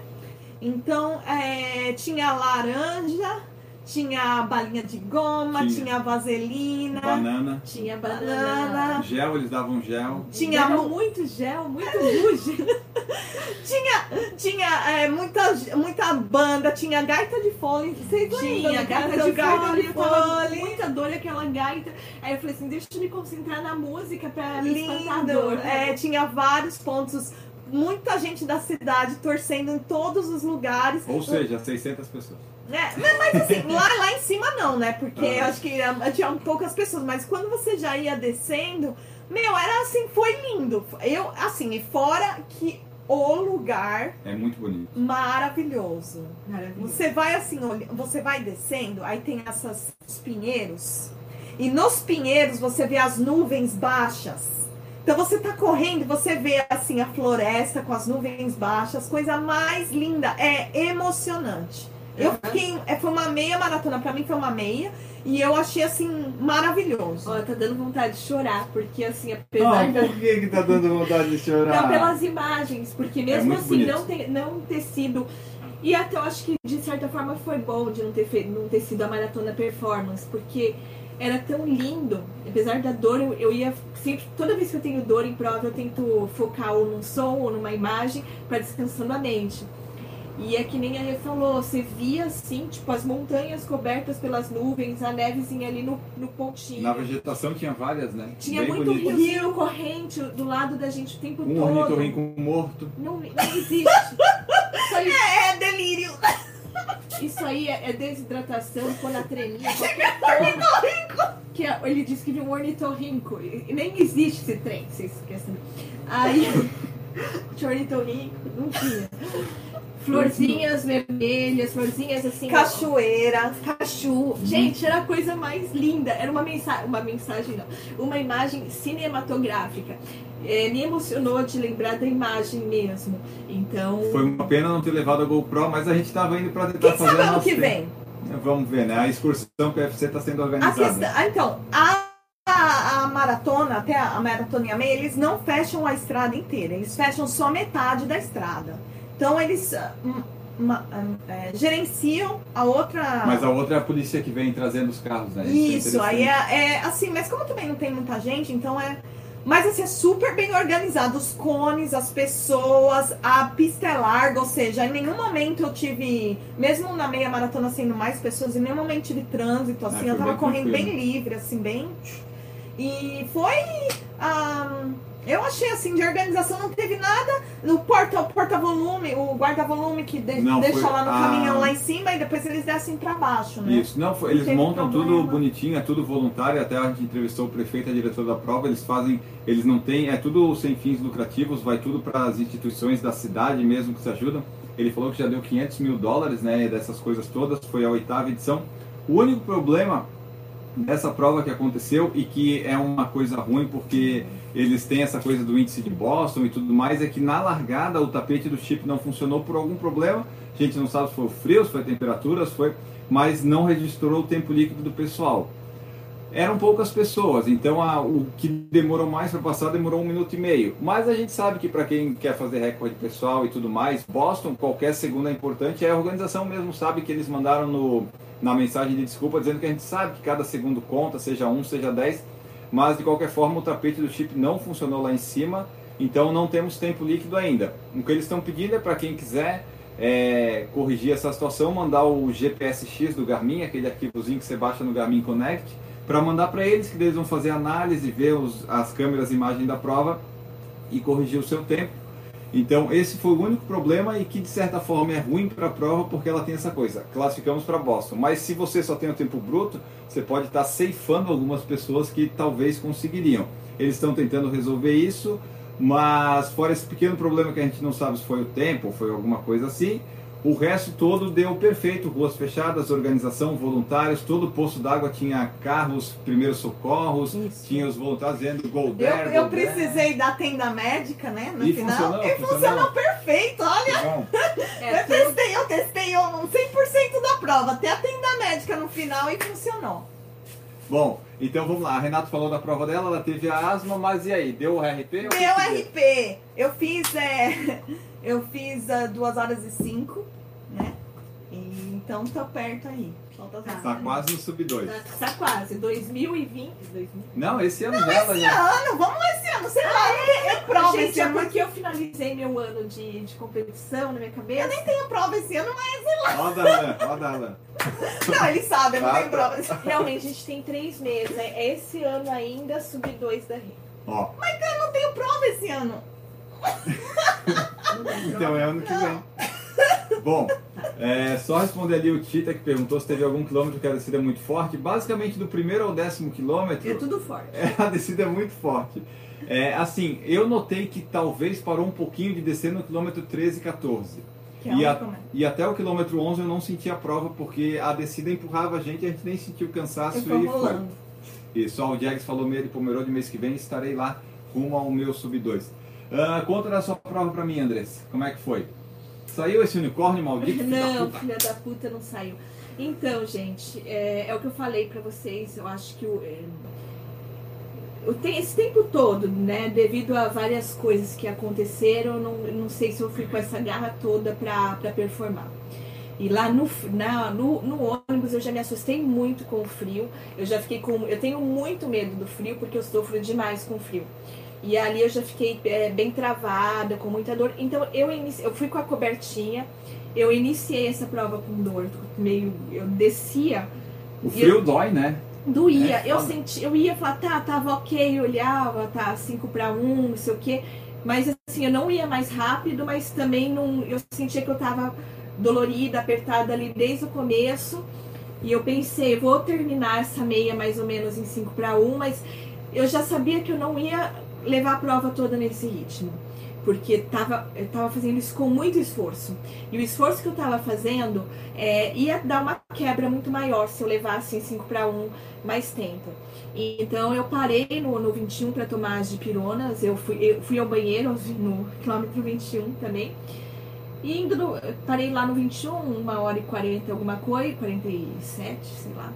Então, é, tinha laranja, tinha balinha de goma, Tinha. tinha, vaselina, Banana. Tinha banana. banana, Gel, eles davam gel. tinha, mu- muito gel, muito ruge. tinha, tinha é, muita, muita banda, tinha gaita de fole, vocês lembram? Tinha gaita gaita de fole, eu tava com fole? muita dor aquela gaita. Aí eu falei assim, deixa eu me concentrar na música pra Lindo, dor. é, tinha vários pontos, muita gente da cidade torcendo em todos os lugares. Ou seja, 600 pessoas. É, mas, assim, lá, lá em cima não, né? Porque Ah. eu acho que tinha poucas pessoas, mas quando você já ia descendo, meu, era assim, foi lindo. Eu, assim, e fora que o lugar É muito bonito. maravilhoso. Maravilhoso. Você vai assim, você vai descendo, aí tem essas os pinheiros. E nos pinheiros você vê as nuvens baixas. Então você tá correndo, e você vê assim a floresta com as nuvens baixas, coisa mais linda, é emocionante. Eu fiquei, é, foi uma meia maratona, pra mim foi uma meia, e eu achei assim maravilhoso. Ó, tá dando vontade de chorar, porque assim, apesar da... por que, que tá dando vontade de chorar? Não, pelas imagens, porque mesmo muito assim bonito. não ter, não ter sido. E até eu acho que de certa forma foi bom de não ter, feito, não ter sido a maratona performance, porque era tão lindo. Apesar da dor, eu, eu ia sempre. Toda vez que eu tenho dor em prova, eu tento focar ou num som ou numa imagem para descansando a mente. E é que nem a Rê falou, você via assim, tipo, as montanhas cobertas pelas nuvens, a nevezinha ali no, no pontinho. Na vegetação tinha várias, né? Tinha Bem muito bonitas. rio corrente do lado da gente o tempo Um todo. ornitorrinco morto. Não, não existe. Isso aí, É delírio! isso aí é, é desidratação, hiponatremia, qualquer coisa. Que é- ele disse que viu um ornitorrinco. E nem existe esse trem, vocês esquecem. Aí, tinha ornitorrinco, não tinha. Florzinhas vermelhas, florzinhas assim. Cachoeira. Cachu. Gente, era a coisa mais linda. Era uma mensagem, uma mensagem não, uma imagem cinematográfica. É, me emocionou de lembrar da imagem mesmo. Então, Foi uma pena não ter levado a GoPro, mas a gente tava indo pra tentar Quem fazer sabe a ano que vem? Vamos ver, né? A excursão que o UFC tá sendo A organizada. questão, ah, então, a, a, a maratona, até a maratona e a meia, eles não fecham a estrada inteira, eles fecham só metade da estrada. Então eles ah, hum, ma- ah, é, gerenciam a outra. Mas a outra é a polícia que vem trazendo os carros, né? Isso, é aí interessante. é, é assim, mas como também não tem muita gente, então é. Mas assim, é super bem organizado. Os cones, as pessoas, a pista é larga, ou seja, em nenhum momento eu tive, mesmo na meia maratona sendo mais pessoas, em nenhum momento tive trânsito, assim, Ah, eu tava bem correndo bem tranquilo. livre, assim, bem. E foi. ah, eu achei assim, de organização não teve nada. No porta, o porta-volume, o guarda-volume que de- Não, deixa foi- lá no ah. caminhão lá em cima e depois eles descem pra baixo, né? Isso, não, foi- eles montam tudo problema. bonitinho, é tudo voluntário, até a gente entrevistou o prefeito a diretora da prova, eles fazem, eles não têm, é tudo sem fins lucrativos, vai tudo para as instituições da cidade mesmo que se ajudam. Ele falou que já deu 500 mil dólares, né, dessas coisas todas, foi a oitava edição. O único problema dessa prova que aconteceu e que é uma coisa ruim porque eles têm essa coisa do índice de Boston e tudo mais, é que na largada o tapete do chip não funcionou por algum problema. A gente não sabe se foi o frio, se foi a temperatura, foi, mas não registrou o tempo líquido do pessoal. eram poucas pessoas, então a, o que demorou mais para passar demorou um minuto e meio. Mas a gente sabe que para quem quer fazer recorde pessoal e tudo mais, Boston, qualquer segundo é importante. A organização mesmo sabe que eles mandaram no, na mensagem de desculpa dizendo que a gente sabe que cada segundo conta, seja um, seja dez, mas de qualquer forma o tapete do chip não funcionou lá em cima, então não temos tempo líquido ainda. O que eles estão pedindo é para quem quiser é, corrigir essa situação, mandar o GPS-X do Garmin, aquele arquivozinho que você baixa no Garmin Connect para mandar para eles, que eles vão fazer análise, ver os, as câmeras, imagem da prova e corrigir o seu tempo. Então, esse foi o único problema e que de certa forma é ruim para a prova porque ela tem essa coisa. Classificamos para Boston, mas se você só tem o tempo bruto, você pode estar tá ceifando algumas pessoas que talvez conseguiriam. Eles estão tentando resolver isso, mas fora esse pequeno problema que a gente não sabe se foi o tempo ou foi alguma coisa assim, o resto todo deu perfeito, ruas fechadas, organização, voluntários, todo o poço d'água tinha carros, primeiros socorros, Isso. tinha os voluntários dizendo go there, Eu, eu precisei da tenda médica, né, no e final. Funcionou, e funcionou, funcionou perfeito, olha. É, eu testei, eu testei 100% da prova, até a tenda médica no final e funcionou. Bom, então vamos lá. A Renato falou da prova dela, ela teve a asma, mas e aí? Deu o RP? Deu o RP. Eu fiz, é, eu fiz uh, 2 horas e 5, né? E, então tô perto aí. Falta tá, tá quase no sub 2. Tá, tá, quase. 2020. 2020. Não, esse ano Não, dela esse já. ano, vamos esse ano, sei lá, é, é prova Gente, esse é ano. porque eu finalizei meu ano de, de competição na minha cabeça. Eu nem tenho prova esse ano, mas sei lá. Roda, Alan, roda, Alan. Não, ele sabe, eu não tenho prova. Realmente, a gente tem três meses. É esse ano ainda, sub 2 da Rio. Ó. Mas eu não tenho prova esse ano. então é ano que vem. Bom, é, só responder ali o Tita que perguntou se teve algum quilômetro que a descida é muito forte. Basicamente, do primeiro ao décimo quilômetro. É tudo forte. É, a descida é muito forte. É, assim, eu notei que talvez parou um pouquinho de descer no quilômetro 13 e 14. É e, a, e, até o quilômetro 11 eu não senti a prova porque a descida empurrava a gente e a gente nem sentiu cansaço e foi. Isso, ó, o Jags falou meio de Pomerode mês que vem estarei lá rumo ao meu sub 2. Uh, conta da sua prova para mim, Andressa. Como é que foi? Saiu esse unicórnio maldito? Não, da filha da puta não saiu. Então, gente, é, é o que eu falei para vocês. Eu acho que o, é, esse tempo todo, né, devido a várias coisas que aconteceram, não, não sei se eu fui com essa garra toda para performar. E lá no, na, no, no, ônibus eu já me assustei muito com o frio. Eu já fiquei com. Eu tenho muito medo do frio porque eu sofro demais com frio. E ali eu já fiquei é, bem travada, com muita dor. Então eu, eu fui com a cobertinha, eu iniciei essa prova com dor, meio. Eu descia. O frio eu... dói, né? Doía. É, eu senti, eu ia falar, tá, tava ok, eu olhava, tá, 5 para 1, não sei o quê. Mas assim, eu não ia mais rápido, mas também não. Eu sentia que eu tava dolorida, apertada ali desde o começo. E eu pensei, vou terminar essa meia mais ou menos em 5 para 1, mas eu já sabia que eu não ia levar a prova toda nesse ritmo. Porque tava, eu estava fazendo isso com muito esforço. E o esforço que eu estava fazendo é, ia dar uma quebra muito maior se eu levasse em 5 para 1 mais tempo. E, então eu parei no, no 21 para tomar as dipironas. Eu fui, eu fui ao banheiro no quilômetro 21 também. E indo no, parei lá no 21, uma hora e 40 alguma coisa, 47, sei lá.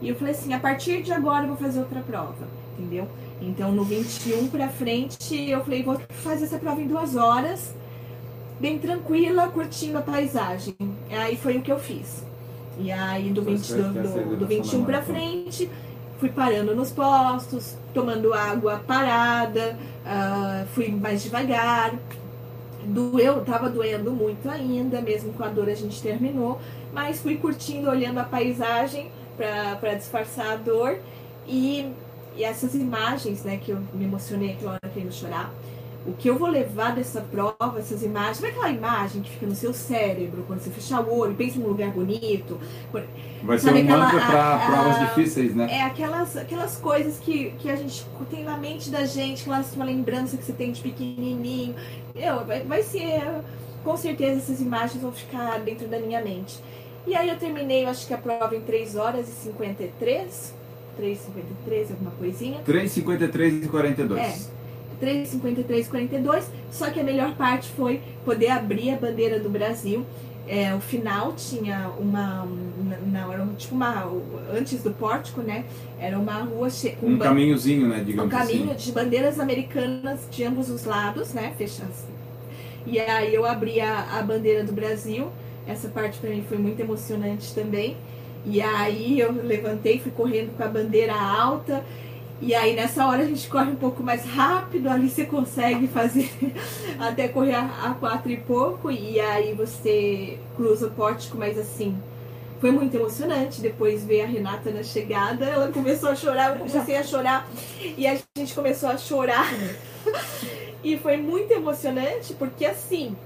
E eu falei assim, a partir de agora eu vou fazer outra prova, entendeu? Então no 21 para frente eu falei, vou fazer essa prova em duas horas, bem tranquila, curtindo a paisagem. Aí foi o que eu fiz. E aí do, 20, do, do, do 21 para frente, fui parando nos postos, tomando água parada, uh, fui mais devagar. Doeu, tava doendo muito ainda, mesmo com a dor a gente terminou, mas fui curtindo, olhando a paisagem para disfarçar a dor e e essas imagens, né, que eu me emocionei aquela hora querendo chorar, o que eu vou levar dessa prova, essas imagens, sabe aquela imagem que fica no seu cérebro quando você fechar o olho, pensa num lugar bonito? Vai ser um mantra para provas difíceis, né? É aquelas, aquelas coisas que, que a gente tem na mente da gente, aquelas uma lembrança que você tem de pequenininho. Eu, vai, vai ser, com certeza essas imagens vão ficar dentro da minha mente. E aí eu terminei, eu acho que a prova em 3 horas e 53 3,53, alguma coisinha. 3,53 e 42. É. 3,53 e 42. Só que a melhor parte foi poder abrir a bandeira do Brasil. É, o final tinha uma. Era um- tipo uma. Antes do pórtico, né? Era uma rua che- com Um ban- caminhozinho, né, um digamos caminho assim. de bandeiras americanas de ambos os lados, né? Fechadas. E aí eu abri a, a bandeira do Brasil. Essa parte pra mim foi muito emocionante também. E aí eu levantei, fui correndo com a bandeira alta. E aí nessa hora a gente corre um pouco mais rápido, ali você consegue fazer até correr a, a quatro e pouco. E aí você cruza o pórtico, mas assim, foi muito emocionante. Depois ver a Renata na chegada, ela começou a chorar, eu comecei a chorar. E a gente começou a chorar. E foi muito emocionante, porque assim,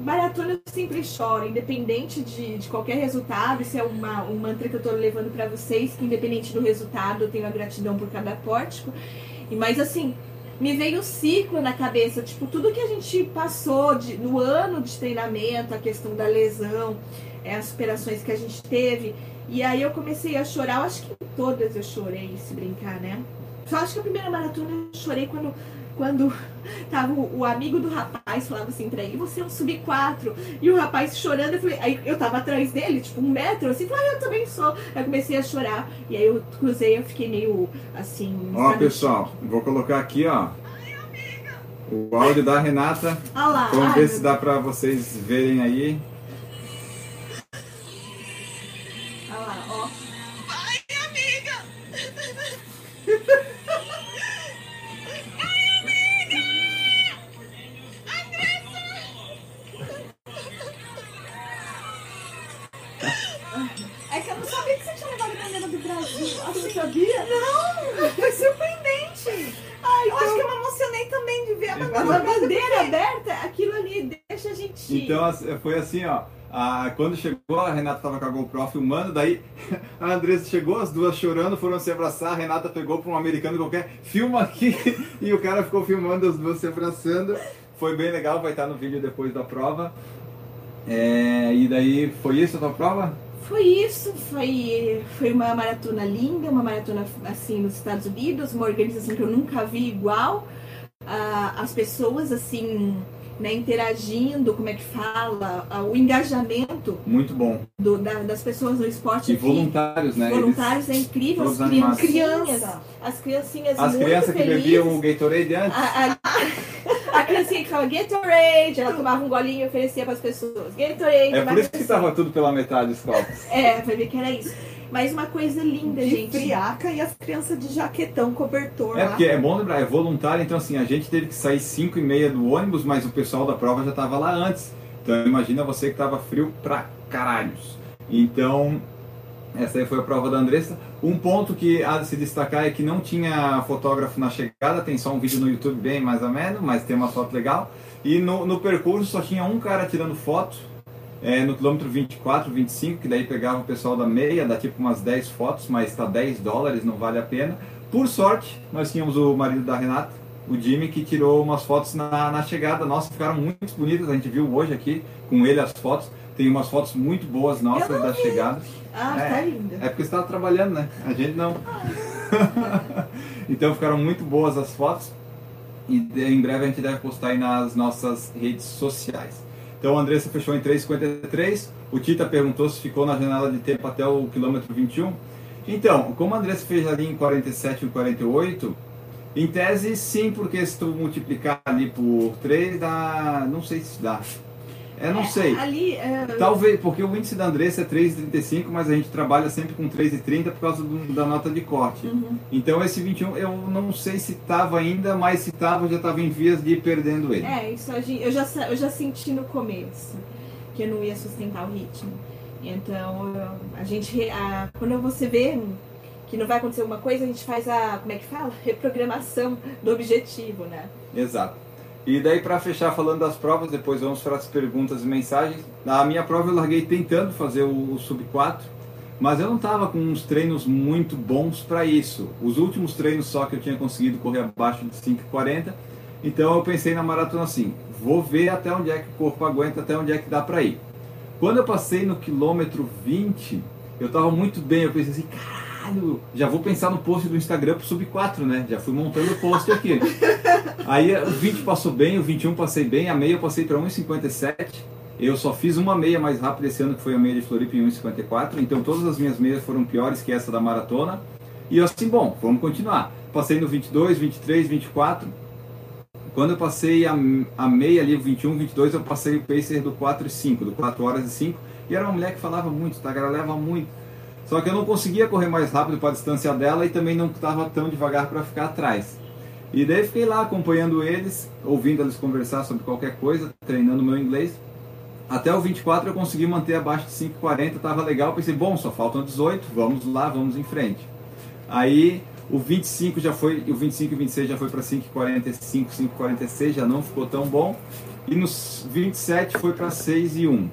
maratona eu sempre choro, independente de, de qualquer resultado. Isso é uma, um mantra que eu tô levando pra vocês, que independente do resultado, eu tenho a gratidão por cada pórtico. E mas assim, me veio o ciclo na cabeça, tipo, tudo que a gente passou de, no ano de treinamento, a questão da lesão, é, as superações que a gente teve. E aí eu comecei a chorar, eu acho que todas eu chorei, se brincar, né? Só acho que a primeira maratona eu chorei quando, quando tava o, o amigo do rapaz falava assim pra ele, você é um sub 4. E o rapaz chorando, eu falei, aí eu tava atrás dele, tipo, um metro, assim, falei, ah, eu também sou. Aí eu comecei a chorar. E aí eu cruzei, eu fiquei meio assim. Ó, sabe? pessoal, vou colocar aqui, ó. O áudio da Renata. Olha lá. Vamos ai, ver meu se dá pra vocês verem aí. Olha lá, ó. É que Você sabia? Não, foi surpreendente. Ai, eu acho que eu me emocionei também de ver a A bandeira. bandeira aberta, aquilo ali deixa a gente. Então as- foi assim, ó. a- quando chegou, a Renata tava com a GoPro filmando, daí a Andressa chegou, as duas chorando, foram se abraçar, a Renata pegou para um americano qualquer, filma aqui, e o cara ficou filmando as duas se abraçando. Foi bem legal, vai estar no vídeo depois da prova. É, e daí, foi isso a tua prova? Foi isso, foi, foi uma maratona linda, uma maratona assim nos Estados Unidos, uma organização que eu nunca vi igual. Ah, as pessoas assim, né, interagindo, como é que fala, o engajamento Muito bom. do- da- das pessoas no esporte E aqui. voluntários, né? Eles- Voluntários é incrível, as todos animados. criancinhas, Criança. as criancinhas as crianças que bebiam o Gatorade antes. A, a, a criancinha que fala Gatorade, ela tomava um golinho e oferecia para as pessoas. Gatorade, É por isso que acontecer. tava tudo pela metade os copos. É, vai ver que era isso. Mas uma coisa linda, De gente. friaca e as crianças de jaquetão, cobertor É lá. porque é bom lembrar, é voluntário, então assim, a gente teve que sair 5 e meia do ônibus, mas o pessoal da prova já estava lá antes. Então imagina você que tava frio pra caralhos. Então, essa aí foi a prova da Andressa. Um ponto que há de se destacar é que não tinha fotógrafo na chegada, tem só um vídeo no YouTube bem mais ou menos, mas tem uma foto legal. E no, no percurso só tinha um cara tirando foto, é, no quilômetro 24, 25, que daí pegava o pessoal da meia, dá tipo umas 10 fotos, mas tá 10 dólares, não vale a pena. Por sorte, nós tínhamos o marido da Renata, o Jimmy, que tirou umas fotos na, na chegada. Nossa, ficaram muito bonitas, a gente viu hoje aqui com ele as fotos. Tem umas fotos muito boas nossas da vi. chegada. Ah, É. tá linda. É porque você estava trabalhando, né? A gente não. então ficaram muito boas as fotos. E em breve a gente deve postar aí nas nossas redes sociais. Então a Andressa fechou em 3,53. O Tita perguntou se ficou na janela de tempo até o quilômetro 21. Então, como a Andressa fez ali em 47 e 48, em tese sim, porque se tu multiplicar ali por 3 dá. Não sei se dá. É, não sei. Ali, é, Talvez, porque o índice da Andressa é 3,35, mas a gente trabalha sempre com 3,30 por causa do- da nota de corte. Uhum. Então esse 21 eu não sei se estava ainda, mas se estava já estava em vias de ir perdendo ele. é, isso a gente, eu, já, eu já senti no começo que eu não ia sustentar o ritmo. Então, a gente, a- quando você vê que não vai acontecer alguma coisa, a gente faz a, como é que fala? Reprogramação do objetivo, né? Exato. E daí para fechar falando das provas, depois vamos para as perguntas e mensagens. A minha prova eu larguei tentando fazer o, o sub 4, mas eu não estava com uns treinos muito bons para isso. Os últimos treinos só que eu tinha conseguido correr abaixo de 5,40. Então eu pensei na maratona assim, vou ver até onde é que o corpo aguenta, até onde é que dá para ir. Quando eu passei no quilômetro 20, eu estava muito bem, eu pensei assim, caralho, já vou pensar no post do Instagram pro sub 4, né? Já fui montando o post aqui. Aí o 20 passou bem, o 21 passei bem, a meia eu passei para 1,57 Eu só fiz uma meia mais rápida esse ano, que foi a meia de Floripa em 1,54. Então todas as minhas meias foram piores que essa da maratona. E eu assim, bom, vamos continuar. Passei no 22, 23, 24. Quando eu passei a, a meia ali, 21, 22, eu passei o pacer do 4 e 5, do 4 horas e 5. E era uma mulher que falava muito, tá? Ela leva muito. Só que eu não conseguia correr mais rápido para a distância dela e também não estava tão devagar para ficar atrás. E daí fiquei lá acompanhando eles, ouvindo eles conversar sobre qualquer coisa, treinando meu inglês. Até o 24 eu consegui manter abaixo de 5,40, estava legal. Pensei, bom, só faltam 18, vamos lá, vamos em frente. Aí o 25 já foi, o 25 e 26 já foi para 5,45, 5,46, já não ficou tão bom. E nos 27 foi para 6 e 1.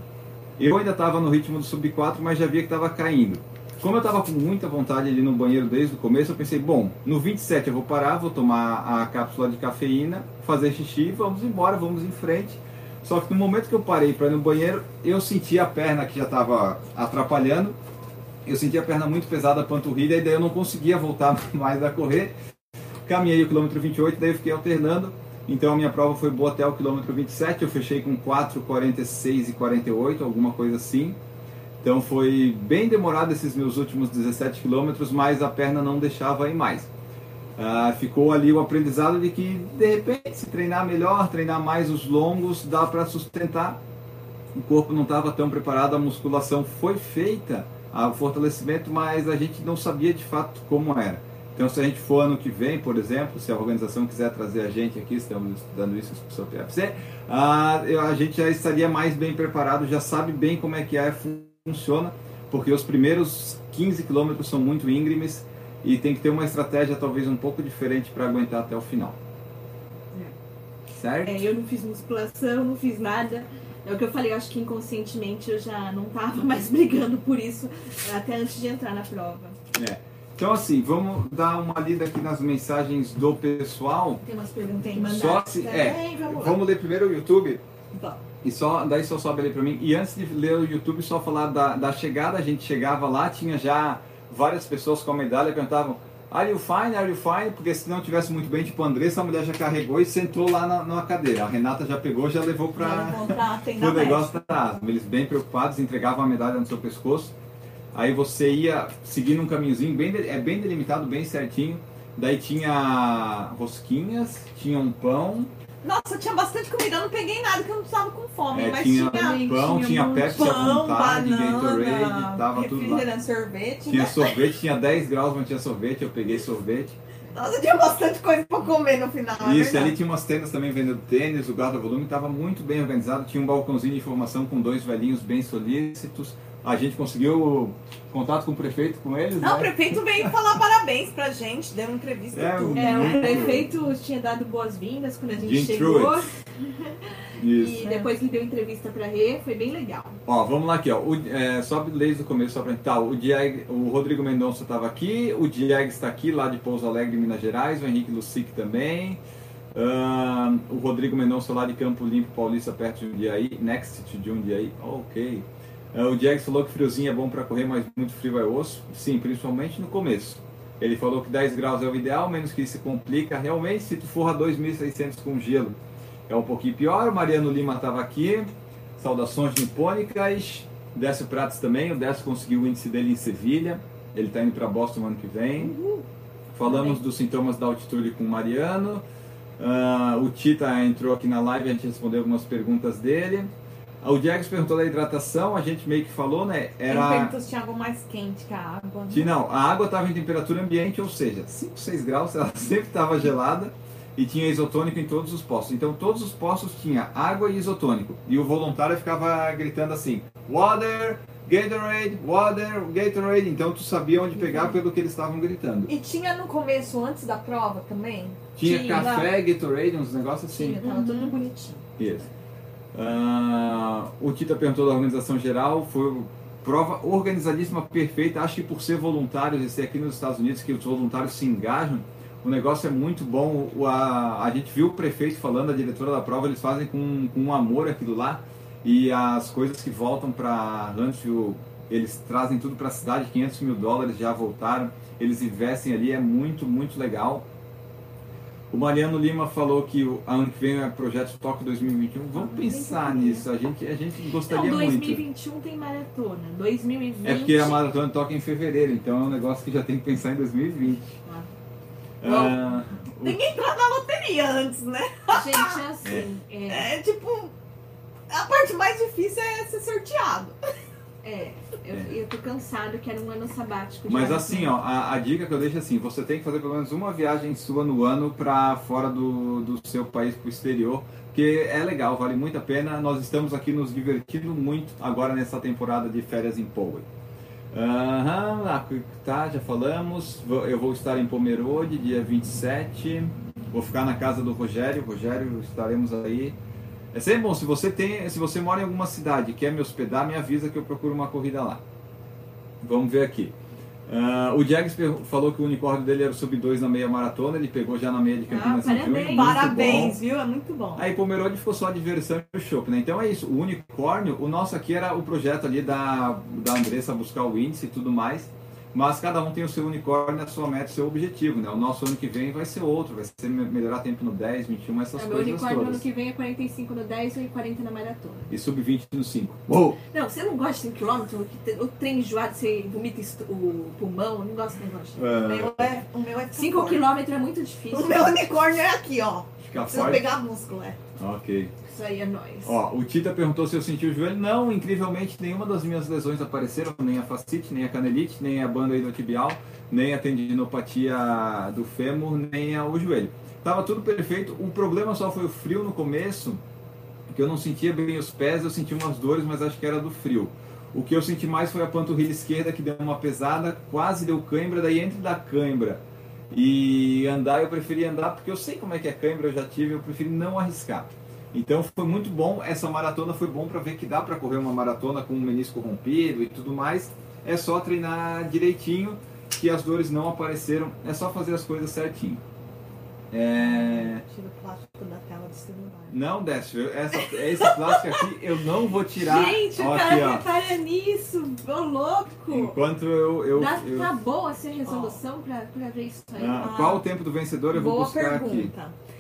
Eu ainda estava no ritmo do sub 4, mas já via que estava caindo. Como eu estava com muita vontade ali no banheiro desde o começo, eu pensei, bom, no 27 eu vou parar, vou tomar a cápsula de cafeína, fazer xixi, vamos embora, vamos em frente. Só que no momento que eu parei para ir no banheiro, eu senti a perna que já estava atrapalhando. Eu senti a perna muito pesada, a panturrilha, e daí eu não conseguia voltar mais a correr. Caminhei o quilômetro 28, daí eu fiquei alternando. Então a minha prova foi boa até o quilômetro 27, eu fechei com 4, 46 e 48, alguma coisa assim. Então foi bem demorado esses meus últimos 17 quilômetros, mas a perna não deixava ir mais. Uh, ficou ali o aprendizado de que de repente se treinar melhor, treinar mais os longos, dá para sustentar. O corpo não estava tão preparado, a musculação foi feita, o fortalecimento, mas a gente não sabia de fato como era. Então, se a gente for ano que vem, por exemplo, se a organização quiser trazer a gente aqui, estamos estudando isso com o PFC, a, a gente já estaria mais bem preparado, já sabe bem como é que é, funciona, porque os primeiros 15 quilômetros são muito íngremes e tem que ter uma estratégia talvez um pouco diferente para aguentar até o final. É. Certo? É, eu não fiz musculação, não fiz nada. É o que eu falei, acho que inconscientemente eu já não estava mais brigando por isso até antes de entrar na prova. É. Então, assim, vamos dar uma lida aqui nas mensagens do pessoal. Tem umas perguntas Só se, é, vamos, vamos, ler primeiro o YouTube. E só, daí só sobe ali para mim. E antes de ler o YouTube, só falar da, da chegada, a gente chegava lá, tinha já várias pessoas com a medalha perguntavam Are you fine? Are you fine? Porque se não tivesse muito bem, tipo, Andressa, a mulher já carregou e sentou lá na, na cadeira. A Renata já pegou, já levou para o negócio da Eles bem preocupados, entregavam a medalha no seu pescoço. Aí você ia seguindo um caminhozinho, bem, é bem delimitado, bem certinho. Daí tinha rosquinhas, tinha um pão. Nossa, tinha bastante comida, eu não peguei nada que eu não estava com fome, é, mas tinha, tinha pão, tinha, tinha Pepsi pão, à vontade, banana, Gatorade, tava tudo lá. sorvete. Tinha né? sorvete, tinha 10 graus, mas tinha sorvete, eu peguei sorvete. Nossa, tinha bastante coisa para comer no final. É Isso, é ali tinha umas tendas também vendendo tênis, o guarda-volume estava muito bem organizado, tinha um balcãozinho de informação com dois velhinhos bem solícitos a gente conseguiu contato com o prefeito, com eles. Não, né? o prefeito veio falar parabéns pra gente, deu uma entrevista é, tudo. É, o prefeito tinha dado boas-vindas quando a gente Jim chegou. Isso. E depois ele deu entrevista pra Rê, foi bem legal. Ó, vamos lá aqui, ó. O, é, sobe desde o começo só pra tá, o, Dieg, o Rodrigo Mendonça estava aqui, o Diego está aqui, lá de Pouso Alegre, Minas Gerais, o Henrique Lucic também. Uh, o Rodrigo Mendonça lá de Campo Limpo, Paulista, perto de Jundiaí, next to Jundiaí, ok. É, o Jags falou que friozinho é bom para correr, mas muito frio é osso. Sim, principalmente no começo. Ele falou que 10 graus é o ideal, menos que isso complica. Realmente, se tu for a 2.600 com gelo, é um pouquinho pior. O Mariano Lima estava aqui. Saudações nipônicas. Décio Pratos também. O Décio conseguiu o índice dele em Sevilha. Ele está indo para Boston ano que vem. Falamos dos sintomas da altitude com o Mariano. Uh, o Tita entrou aqui na live, a gente respondeu algumas perguntas dele. O Diego perguntou da hidratação, a gente meio que falou, né? Era... Ele perguntou se tinha algo mais quente que a água. Né? Não, a água estava em temperatura ambiente, ou seja, 5, 6 graus, ela sempre estava gelada e tinha isotônico em todos os postos. Então todos os postos tinha água e isotônico. E o voluntário ficava gritando assim: Water, Gatorade, Water, Gatorade. Então tu sabia onde pegar pelo que eles estavam gritando. E tinha no começo, antes da prova também? Tinha, tinha café, Gatorade, uns negócios assim. Tinha, tava tudo bonitinho. Isso. Uh, o Tita perguntou da organização geral, foi prova organizadíssima, perfeita. Acho que por ser voluntários e ser aqui nos Estados Unidos, que os voluntários se engajam, o negócio é muito bom. O, a, a gente viu o prefeito falando, a diretora da prova, eles fazem com, com amor aquilo lá. E as coisas que voltam para Huntsville, eles trazem tudo para a cidade, 500 mil dólares já voltaram, eles investem ali, é muito, muito legal. O Mariano Lima falou que o ano que vem é projeto Tóquio 2021. Vamos pensar nisso. A gente, a gente gostaria Não, muito. 2021 tem maratona. 2020. É porque a maratona toca em fevereiro, então é um negócio que já tem que pensar em 2020. Ah. Ah, o- Tem que entrar na loteria antes, né? Gente, é assim. É, É tipo. A parte mais difícil é ser sorteado. é, eu, eu tô cansado, quero um ano sabático. Mas assim, ó, a, a dica que eu deixo é assim, você tem que fazer pelo menos uma viagem sua no ano para fora do, do seu país, pro exterior, porque é legal, vale muito a pena. Nós estamos aqui nos divertindo muito agora nessa temporada de férias em Poway. Aham, ah, tá, já falamos. Eu vou estar em Pomerode, dia 27. Vou ficar na casa do Rogério. Rogério, estaremos aí. É sempre bom, se você tem, se você mora em alguma cidade e quer me hospedar, me avisa que eu procuro uma corrida lá. Vamos ver aqui. Ah, o Jags falou que o unicórnio dele era o sub 2 na meia maratona, ele pegou já na meia de Campinas Ah, parabéns. muito Parabéns, viu? É muito bom. Aí Pomerode ficou só a diversão e o chopp, né? Então é isso, o unicórnio, o nosso aqui era o projeto ali da, da Andressa buscar o índice e tudo mais, mas cada um tem o seu unicórnio, a sua meta, o seu objetivo, né? O nosso ano que vem vai ser outro, vai ser me- melhorar tempo no 10, 21, essas É, meu coisas unicórnio ano todas. que vem é 45 no 10 e 40 na maratona. E sub 20 no 5. Uou! Não, você não gosta de 5km? O trem enjoado, você vomita o pulmão? Eu não gosto desse negócio. O Ah, meu é, o meu é 5km é muito difícil. O meu unicórnio é aqui, ó. ficar Precisa forte. pegar músculo, é. Ok. Aí é nóis. Ó, o Tita perguntou se eu senti o joelho. Não, incrivelmente, nenhuma das minhas lesões apareceram, nem a fascite, nem a canelite, nem a banda tibial, nem a tendinopatia do fêmur, nem o joelho. Tava tudo perfeito. O problema só foi o frio no começo, que eu não sentia bem os pés, eu senti umas dores, mas acho que era do frio. O que eu senti mais foi a panturrilha esquerda, que deu uma pesada, quase deu cãibra, daí entre da cãibra e andar, eu preferi andar, porque eu sei como é que é cãibra, eu já tive, eu preferi não arriscar. Então foi muito bom, essa maratona foi bom para ver que dá para correr uma maratona com o menisco rompido e tudo mais. É só treinar direitinho, que as dores não apareceram, é só fazer as coisas certinho. É... Tira o plástico da tela do celular. Não, Décio, essa, esse plástico aqui eu não vou tirar. Gente, o Ó, cara aqui, repara nisso, ô louco. Enquanto eu. eu, Dá, eu- Tá boa essa resolução pra, pra ver isso aí. Ah, qual o tempo do vencedor eu vou Boa buscar aqui.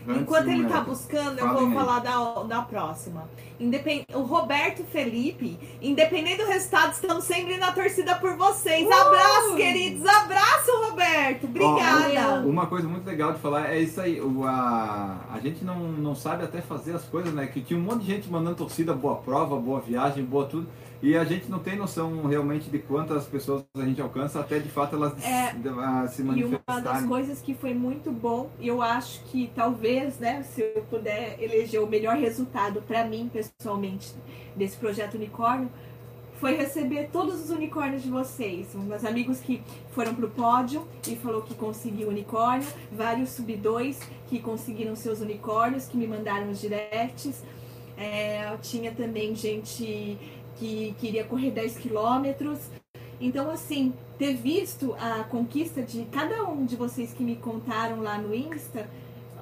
Enquanto ele tá buscando, eu vou falar da, da próxima. Independ... O Roberto Felipe, independente do resultado, estamos sempre na torcida por vocês. Uh! Abraço, queridos. Abraço, Roberto. Obrigada. Uma coisa muito legal de falar é isso aí. O, a, a gente não, não sabe até fazer as coisas, né? Que tinha um monte de gente mandando torcida, boa prova, boa viagem, boa tudo. E a gente não tem noção realmente de quantas pessoas a gente alcança até de fato elas É, de- a se E uma das manifestarem. coisas que foi muito bom, e eu acho que talvez, né, se eu puder eleger o melhor resultado pra mim, pessoalmente, desse projeto Unicórnio, foi receber todos os unicórnios de vocês. Meus amigos que foram pro pódio e falou que conseguiu unicórnio, vários sub-2 que conseguiram seus unicórnios, que me mandaram os directs. É, tinha também gente que queria correr 10 quilômetros. Então, assim, ter visto a conquista de cada um de vocês que me contaram lá no Insta,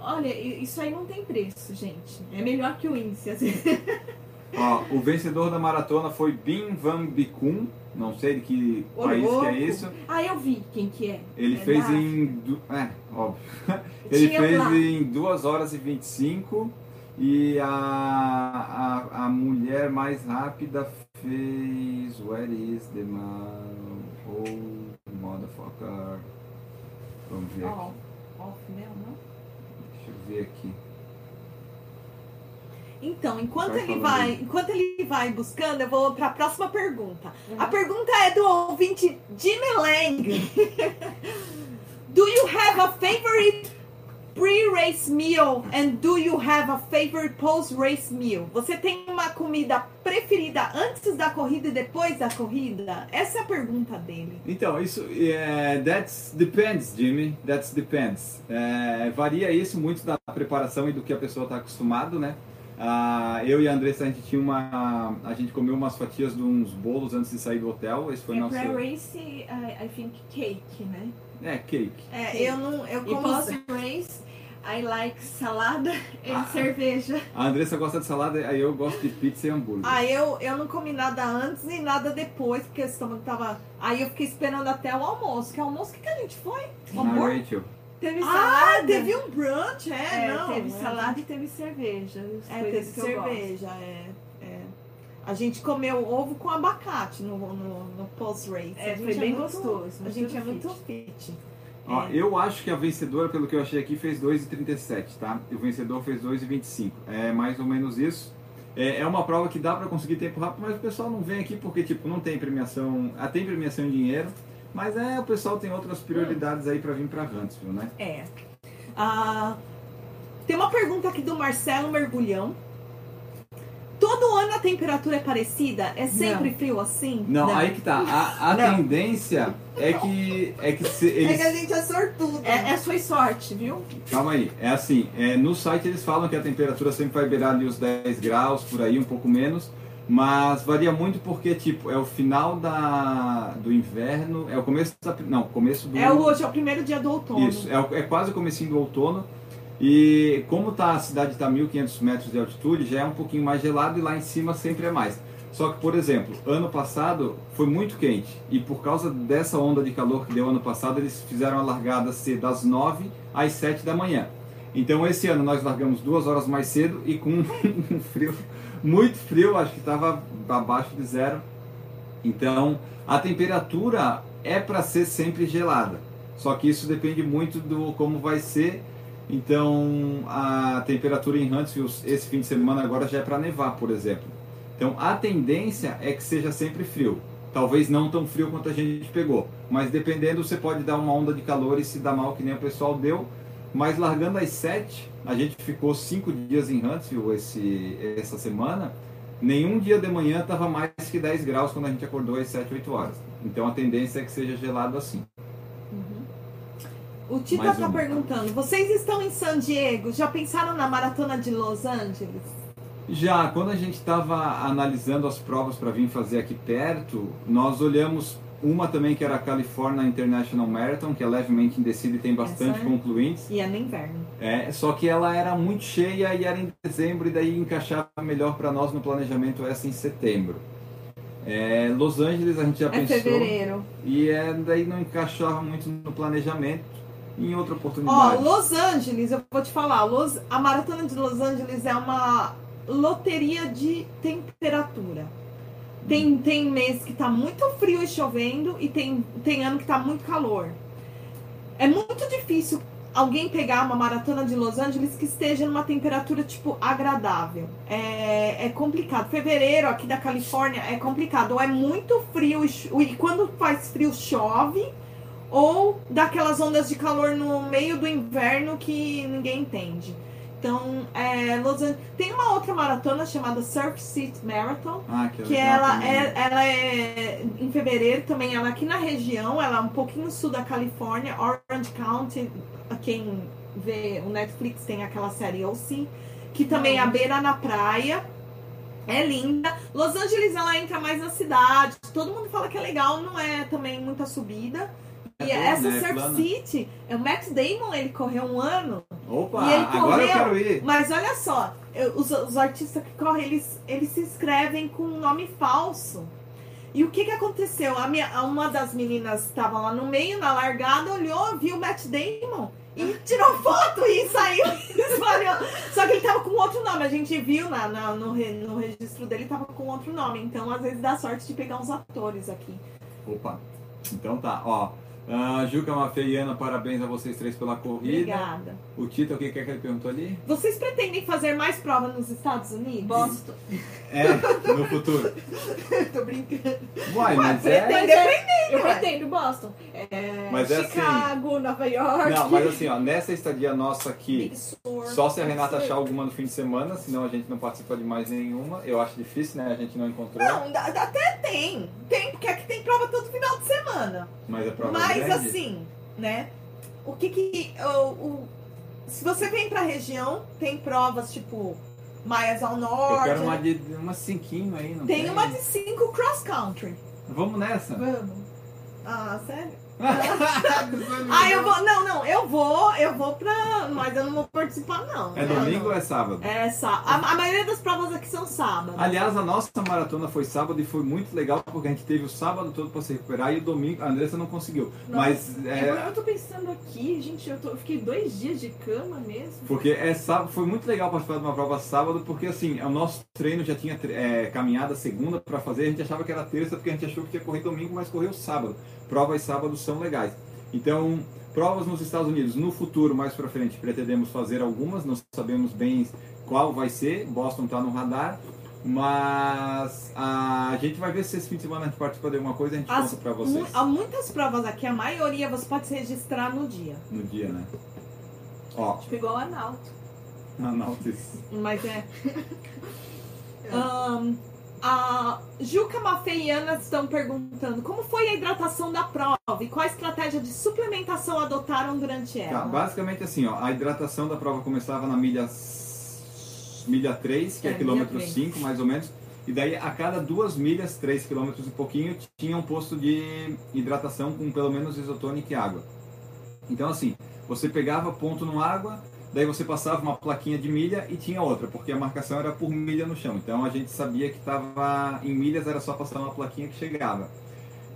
olha, isso aí não tem preço, gente. É melhor que o índice, às vezes. Ó, o vencedor da maratona foi Bim Van Bikun. Não sei de que país que louco. é isso. Ah, eu vi quem que é. Ele É fez da- em. du- É, óbvio. Ele Tinha fez lá. em 2 horas e 25 e a, a, a mulher mais rápida fez. Where is the man? Oh, motherfucker. Vamos ver aqui. Ó, off meu, não? Deixa eu ver aqui. Então, enquanto Vai ele vai, aí. enquanto ele vai buscando, eu vou para a próxima pergunta. Uhum. A pergunta é do ouvinte Jimmy Lang. do you have a favorite pre-race meal and do you have a favorite post-race meal? Você tem uma comida preferida antes da corrida e depois da corrida? Essa é a pergunta dele. Então, isso é, that's depends, Jimmy. That's depends. É, varia isso muito da preparação e do que a pessoa está acostumado, né? Ah, eu e a Andressa a gente tinha uma, a gente comeu umas fatias de uns bolos antes de sair do hotel. Esse foi É nosso, pré-race, I, I think cake, né? é cake. É, eu não, eu E como post-race, I like salada e Ah. cerveja. A Andressa gosta de salada, aí eu gosto de pizza e hambúrguer. Ah, eu, eu não comi nada antes nem nada depois, porque o estômago tava. Aí eu fiquei esperando até o almoço. Que almoço, o que, que a gente foi? Na Hambúrguer? Rachel. Teve Ah, salada. teve um brunch, é, É, não. teve é. salada e teve cerveja. É, teve que eu gosto. cerveja, é, é. A gente comeu ovo com abacate no, no, no post-race. É, foi gente bem muito- gostoso. A gente é fit. muito fit. Ó, É. eu acho que a vencedora, pelo que eu achei aqui, fez 2,37, tá? E o vencedor fez 2,25. É mais ou menos isso. É, é uma prova que dá pra conseguir tempo rápido, mas o pessoal não vem aqui porque, tipo, não tem premiação. Ah, tem premiação em dinheiro, mas é, o pessoal tem outras prioridades aí pra vir pra Huntsville, né? É. Ah, tem uma pergunta aqui do Marcelo Mergulhão. Todo ano a temperatura é parecida? É sempre frio assim? Não, aí que tá. A, a Não. tendência é que, é que se, eles. gente é sortudo. É, é sua sorte, viu? Calma aí, é assim, é, no site eles falam que a temperatura sempre vai beirar ali os 10 graus, por aí, um pouco menos, mas varia muito porque, tipo, é o final da, do inverno, é o começo da, não, começo do... É hoje é o primeiro dia do outono. Isso, é, o- é quase o comecinho do outono, e como tá, a cidade está a 1.500 metros de altitude, já é um pouquinho mais gelado e lá em cima sempre é mais. Só que, por exemplo, ano passado foi muito quente e por causa dessa onda de calor que deu ano passado, eles fizeram a largada ser das 9 às 7 da manhã. Então esse ano nós largamos duas horas mais cedo e com um frio, muito frio, acho que estava abaixo de zero. Então a temperatura é para ser sempre gelada. Só que isso depende muito do como vai ser. Então a temperatura em Huntsville esse fim de semana agora já é para nevar, por exemplo. Então a tendência é que seja sempre frio. Talvez não tão frio quanto a gente pegou, mas dependendo você pode dar uma onda de calor e se dar mal que nem o pessoal deu. Mas largando às 7, a gente ficou 5 dias em Huntsville esse, essa semana. Nenhum dia de manhã estava mais que 10 graus quando a gente acordou às 7, 8 horas. Então a tendência é que seja gelado assim. O Tita tá uma. perguntando: vocês estão em San Diego? Já pensaram na maratona de Los Angeles? Já quando a gente estava analisando as provas para vir fazer aqui perto, nós olhamos uma também que era a California International Marathon, que é levemente indecida e tem bastante Essa é? concluintes. E é no inverno. É, só que ela era muito cheia e era em dezembro, e daí encaixava melhor para nós no planejamento essa em setembro. É, Los Angeles a gente já É pensou fevereiro. e é, daí não encaixava muito no planejamento. Em outra Ó, oportunidade. Los Angeles, eu vou te falar, Los- a maratona de Los Angeles é uma loteria de temperatura. Tem, tem mês que tá muito frio e chovendo e tem, tem ano que tá muito calor. É muito difícil alguém pegar uma maratona de Los Angeles que esteja numa temperatura, tipo, agradável. É, é complicado. Fevereiro aqui da Califórnia é complicado. Ou é muito frio e, e quando faz frio chove, ou daquelas ondas de calor no meio do inverno que ninguém entende. Então, é, Los Angeles. Tem uma outra maratona chamada Surf City Marathon, Ah, que, que ela também. é, ela é em fevereiro também, ela é aqui na região, ela é um pouquinho sul da Califórnia, Orange County, quem vê o Netflix tem aquela série OC, que também é à beira na praia. É linda. Los Angeles ela entra mais na cidade. Todo mundo fala que é legal, não é também muita subida. E É bom, essa né? É Surf plana. City, é o Max Damon, ele correu um ano Opa, E ele agora eu correu. quero ir. mas olha só, os, os artistas que correm, eles, eles se inscrevem com um nome falso. E o que que aconteceu? A minha, uma das meninas estava lá no meio, na largada, olhou, viu o Matt Damon e tirou foto e saiu espalhou. Só que ele tava com outro nome, a gente viu na, na- no, re- no registro dele, tava com outro nome. Então, às vezes, dá sorte de pegar uns atores aqui. Opa, então tá, ó. Ah, Juca Mafeiana, parabéns a vocês três pela corrida. Obrigada. O Tito, o que que é que ele perguntou ali? Vocês pretendem fazer mais prova nos Estados Unidos? Boston. É, no futuro. Tô brincando. Uai, mas pretende- é. Eu pretendo Boston. É, Mas é assim. Chicago, Nova York. Não, mas assim, ó, nessa estadia nossa aqui, só se a Renata achar alguma no fim de semana, senão a gente não participa de mais nenhuma. Eu acho difícil, né? A gente não encontrou. Não, até tem. Tem, porque aqui tem prova todo final de semana. Mas é prova Mas grande. assim, né? O que que. O, o- se você vem pra região, tem provas tipo Maias ao Eu Norte. quero uma de uma cinquinho aí, não Tem tem? uma de 5 cross country. Vamos nessa? Vamos. Ah, sério? Ah, eu vou. Não, não, eu vou, eu vou pra. Mas eu não vou participar, não. É domingo não. ou é sábado? É sá- a, a maioria das provas aqui são sábado. Aliás, a nossa maratona foi sábado e foi muito legal porque a gente teve o sábado todo para se recuperar e o domingo a Andressa não conseguiu. Nossa, Mas é, Eu, eu tô pensando aqui, gente, eu, tô, eu fiquei dois dias de cama mesmo. porque é sábado, foi muito legal participar de uma prova sábado porque assim, o nosso treino já tinha é, caminhada segunda para fazer, a gente achava que era terça porque a gente achou que ia correr domingo, mas correu sábado. Provas sábados são legais. Então, provas nos Estados Unidos, no futuro, mais para frente, pretendemos fazer algumas, não sabemos bem qual vai ser, Boston está no radar, mas a gente vai ver se esse fim de semana a gente participa de alguma coisa e a gente As- conta para vocês há muitas provas aqui, a maioria você pode se registrar no dia. no dia, né? Ó, Tipo igual o Analto. Analtis. Mas é. Ahn, a Juca Mafê e Ana estão perguntando como foi a hidratação da prova e qual a estratégia de suplementação adotaram durante ela. Tá, basicamente assim, ó, a hidratação da prova começava na milha, milha 3, que é, É, quilômetro milha 5 mais ou menos, e daí a cada duas milhas, 3 quilômetros e pouquinho, tinha um posto de hidratação com pelo menos isotônica e água. Então assim, você pegava ponto no água, daí você passava uma plaquinha de milha e tinha outra, porque a marcação era por milha no chão. Então a gente sabia que estava em milhas, era só passar uma plaquinha que chegava.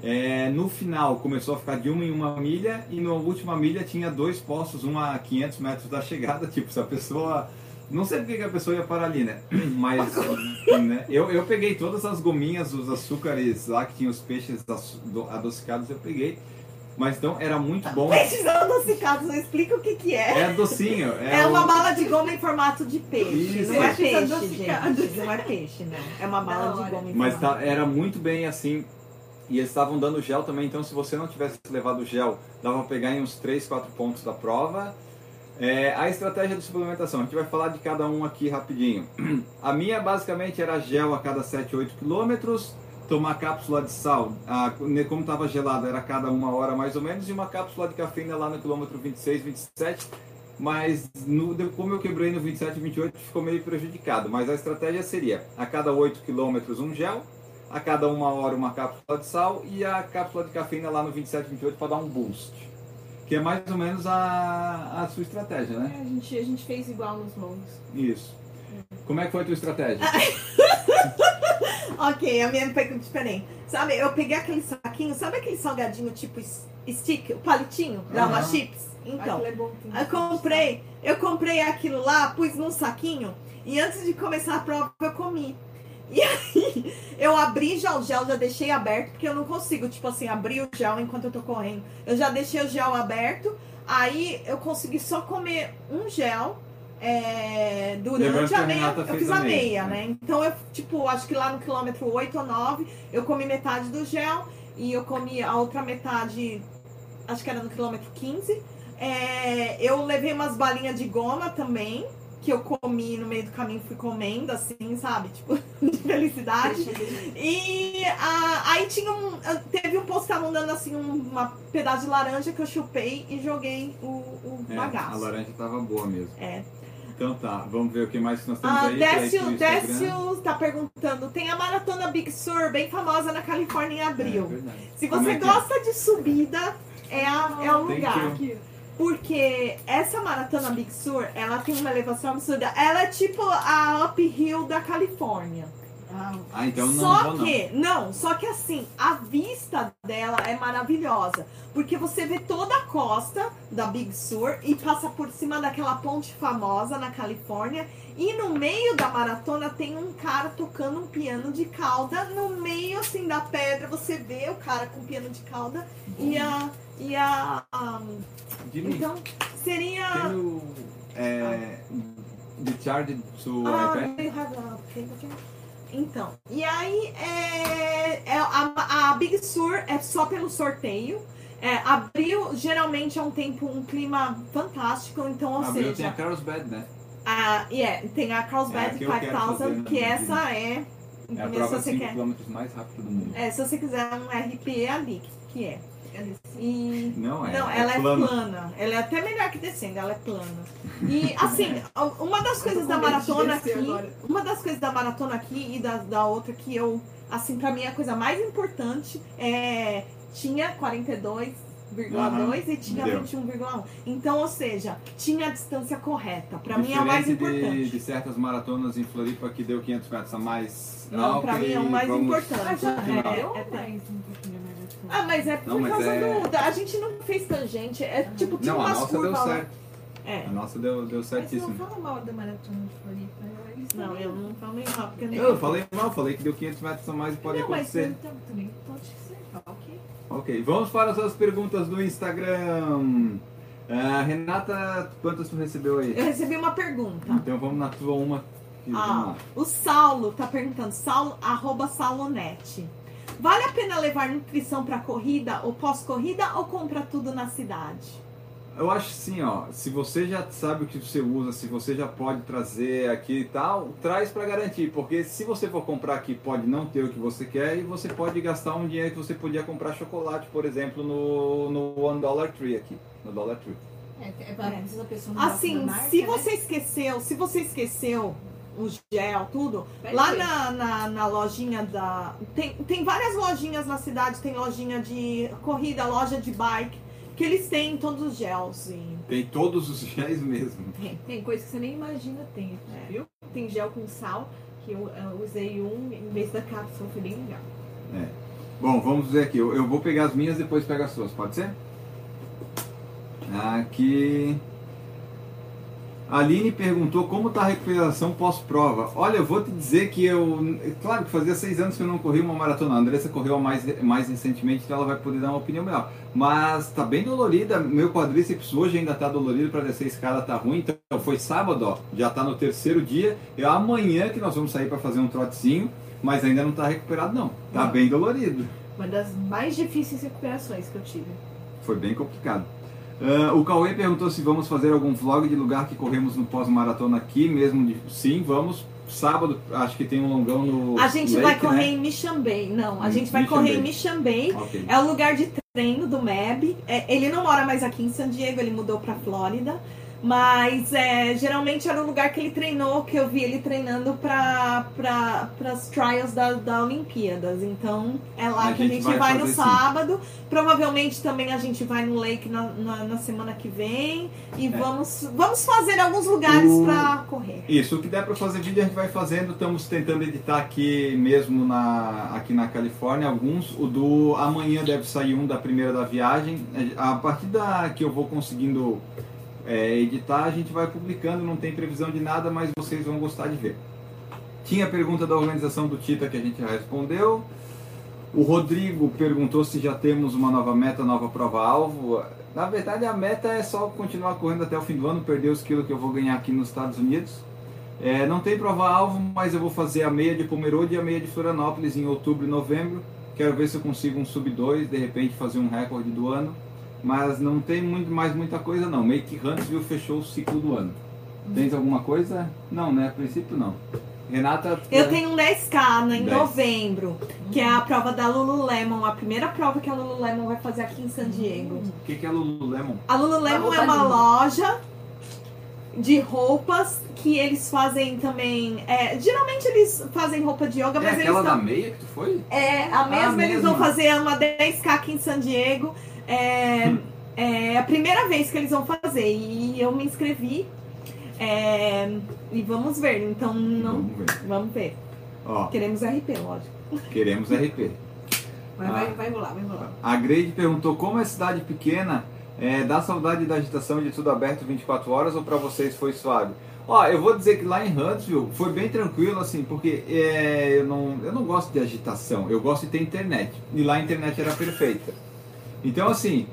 É, no final começou a ficar de uma em uma milha e na última milha tinha dois postos, um a 500 metros da chegada. Tipo, se a pessoa. Não sei porque que a pessoa ia parar ali, né? Mas né, eu, eu peguei todas as gominhas, os açúcares lá que tinha os peixes adocicados, eu peguei. Mas então era muito bom. Peixes adocicados, não explica o que, que é. É docinho. É, É uma o- bala de goma em formato de peixe. Isso. Não é peixe, gente. Não é peixe, não. É uma bala Da de goma em Mas formato. tá- era muito bem assim. E eles estavam dando gel também, então se você não tivesse levado gel, dava pra pegar em uns 3, 4 pontos da prova. É, a estratégia de suplementação, a gente vai falar de cada um aqui rapidinho. A minha basicamente era gel a cada 7, 8 quilômetros, tomar cápsula de sal, a- como estava gelado, era a cada uma hora mais ou menos, e uma cápsula de cafeína lá no quilômetro 26, 27. Mas no- como eu quebrei no 27 e 28, ficou meio prejudicado. Mas a estratégia seria a cada 8 quilômetros um gel, a cada uma hora uma cápsula de sal e a cápsula de cafeína lá no 27 e 28 para dar um boost. Que é mais ou menos a, a sua estratégia, né? É, a, gente, a gente fez igual nos longos. Isso. Como é que foi a tua estratégia? Ok, a minha foi diferente. Sabe, eu peguei aquele saquinho, sabe aquele salgadinho tipo stick, o palitinho da Aham. uma chips? Então, é bom. eu comprei, eu comprei aquilo lá, pus num saquinho e antes de começar a prova eu comi. E aí eu abri já o gel, já deixei aberto, porque eu não consigo, tipo assim, abrir o gel enquanto eu tô correndo. Eu já deixei o gel aberto, aí eu consegui só comer um gel é, durante a a meia. Eu fiz a a meia, né? né? Então eu, tipo, acho que lá no quilômetro 8 ou 9, eu comi metade do gel e eu comi a outra metade, acho que era no quilômetro 15. É, eu levei umas balinhas de goma também, que eu comi no meio do caminho, fui comendo, assim, sabe? Tipo, de felicidade. E ah, aí tinha um. Teve um posto que tava dando assim um uma pedaço de laranja que eu chupei e joguei o, o É, a bagaço. laranja tava boa mesmo. É. Então tá, vamos ver o que mais nós temos Ah, aí. é Décio. Décio tá perguntando: tem a maratona Big Sur, bem famosa na Califórnia em É, abril. verdade. Se você é é? gosta de subida, é, a, é o lugar. que- Porque essa maratona Big Sur, ela tem uma elevação absurda. Ela é tipo a uphill da Califórnia. Ah, então não só vou não. que, não. só que assim, a vista dela é maravilhosa. Porque você vê toda a costa da Big Sur e passa por cima daquela ponte famosa na Califórnia. E no meio da maratona tem um cara tocando um piano de cauda. No meio, assim, da pedra, você vê o cara com piano de cauda e a. E a. Jimmy, então, seria. you é, recharge to Ah, iPad? Então, e aí é, é a, a Big Sur é só pelo sorteio. É, abril geralmente é um tempo, um clima fantástico, então, ou Abril tem seja, a Carlsbad, né? a, yeah, tem a É, Carlsbad que eu quero fazer 5000, na que essa é, É a prova de você 5 quer, mais rápida do mundo. é, se você quiser um RP é ali que é. E Não é. não, ela é plano. plana. Ela é até melhor que descendo, ela é plana. E assim, uma das coisas da maratona aqui, agora. uma das coisas da maratona aqui e da, da outra que eu, assim, pra mim a coisa mais importante é tinha 42 21,2 e tinha Deu. 21,1. Então, ou seja, tinha a distância correta. Pra mim é o mais importante. De, de certas maratonas em Floripa que deu 500 metros a mais. Não, pra ok, mim é o mais vamos- importante. Ah, já É, é, mais um pouquinho mais assim. Ah, mas é por Não, mas causa é- do. A gente não fez tangente. É tipo, tinha Não, a nossa deu lá. certo. É. A nossa deu, deu Mas você não certíssimo. fala mal da maratona de Floripa. Eles Não, eu não falei mal, porque eu nem. Eu falei mal, falei que deu 500 metros a mais e pode não, mas acontecer. então, também pode ser. Ok. Ok, vamos para as suas perguntas do Instagram. Ah, Renata, quantas tu recebeu aí? Eu recebi uma pergunta. Então vamos na tua uma. que- Ah, o Saulo tá perguntando, Saulo, arroba Saulonete. Vale a pena levar nutrição pra corrida ou pós-corrida ou compra tudo na cidade? Eu acho assim, ó, se você já sabe o que você usa, se você já pode trazer aqui e tal, traz para garantir, porque se você for comprar aqui, pode não ter o que você quer e você pode gastar um dinheiro que você podia comprar chocolate, por exemplo, no, no One Dollar Tree aqui, no Dollar Tree. É, é É. Assim, marca, se né? você esqueceu, se você esqueceu o gel, tudo, Pede lá na, na, na lojinha da. Tem, tem várias lojinhas na cidade, tem lojinha de corrida, loja de bike, que eles têm todos os gels. E, Tem todos os géis mesmo. Tem, tem coisa que você nem imagina tem, É. viu? Tem gel com sal, que eu, eu usei um em vez da cápsula, foi bem legal. Bom, vamos ver aqui, eu, eu vou pegar as minhas depois pega as suas, pode ser? Aqui. A Aline perguntou como está a recuperação pós-prova. Olha, eu vou te dizer que eu. Claro que fazia seis anos que eu não corri uma maratona. A Andressa correu mais, mais recentemente, então ela vai poder dar uma opinião melhor. Mas tá bem dolorida. Meu quadríceps hoje ainda tá dolorido para descer a escada, tá ruim. Então foi sábado, ó. Já tá no terceiro dia. É amanhã que nós vamos sair para fazer um trotezinho. Mas ainda não tá recuperado, não. Tá Não. bem dolorido. Uma das mais difíceis recuperações que eu tive. Foi bem complicado. Ah, o Cauê perguntou se vamos fazer algum vlog de lugar que corremos no pós-maratona aqui mesmo. de- Sim, vamos. Sábado, acho que tem um longão no. a gente Lake, vai correr né? em Mixambay. Não, a gente vai correr em Mixambay. Ok. É o lugar de treino do MEB. É, ele não mora mais aqui em San Diego, ele mudou pra Flórida. Mas é, geralmente era o lugar que ele treinou, que eu vi ele treinando para pra, as trials da, da Olimpíadas. Então é lá A que a gente gente vai vai, no sim. sábado. Provavelmente também a gente vai no Lake na, na, na semana que vem. E É. vamos, vamos fazer alguns lugares O- pra correr. Isso, o que der para fazer vídeo a gente vai fazendo. Estamos tentando editar aqui mesmo na, aqui na Califórnia alguns. O do amanhã deve sair um da primeira da viagem. A partir da que eu vou conseguindo é, editar, a gente vai publicando. Não tem previsão de nada, mas vocês vão gostar de ver. Tinha a pergunta da organização do Tita que a gente já respondeu. O Rodrigo perguntou se já temos uma nova meta, nova prova-alvo. Na verdade, a meta é só continuar correndo até o fim do ano, perder os quilos que eu vou ganhar aqui nos Estados Unidos. É, não tem prova-alvo, mas eu vou fazer a meia de Pomerode e a meia de Florianópolis em outubro e novembro. Quero ver se eu consigo um sub 2, de repente fazer um recorde do ano. Mas não tem muito, mais muita coisa não. Make Huntsville fechou o ciclo do ano. Tens alguma coisa? Não, né? A princípio não. Renata. Eu é, tenho um 10K né, em 10. novembro, que é a prova da Lululemon, a primeira prova que a Lululemon vai fazer aqui em San Diego. O que, que é Lululemon? A Lululemon A roupa é uma loja de roupas que eles fazem também. é, geralmente eles fazem roupa de yoga, É mas eles aquela da meia que tu foi? É, a mesma, eles mesma. vão fazer uma 10K aqui em San Diego. É, é a primeira vez que eles vão fazer. E eu me inscrevi. é, e vamos ver. Então não. Vamos ver. Vamos ver. Ó, Queremos RP, lógico. queremos RP. Mas Ah. vai, vai rolar, vai rolar. A Grade perguntou como é cidade pequena, é, dá saudade da agitação de tudo aberto 24 horas ou pra vocês foi suave? Ó, eu vou dizer que lá em Huntsville foi bem tranquilo, assim, porque é, eu, não, eu não gosto de agitação, eu gosto de ter internet. E lá a internet era perfeita. Então, assim,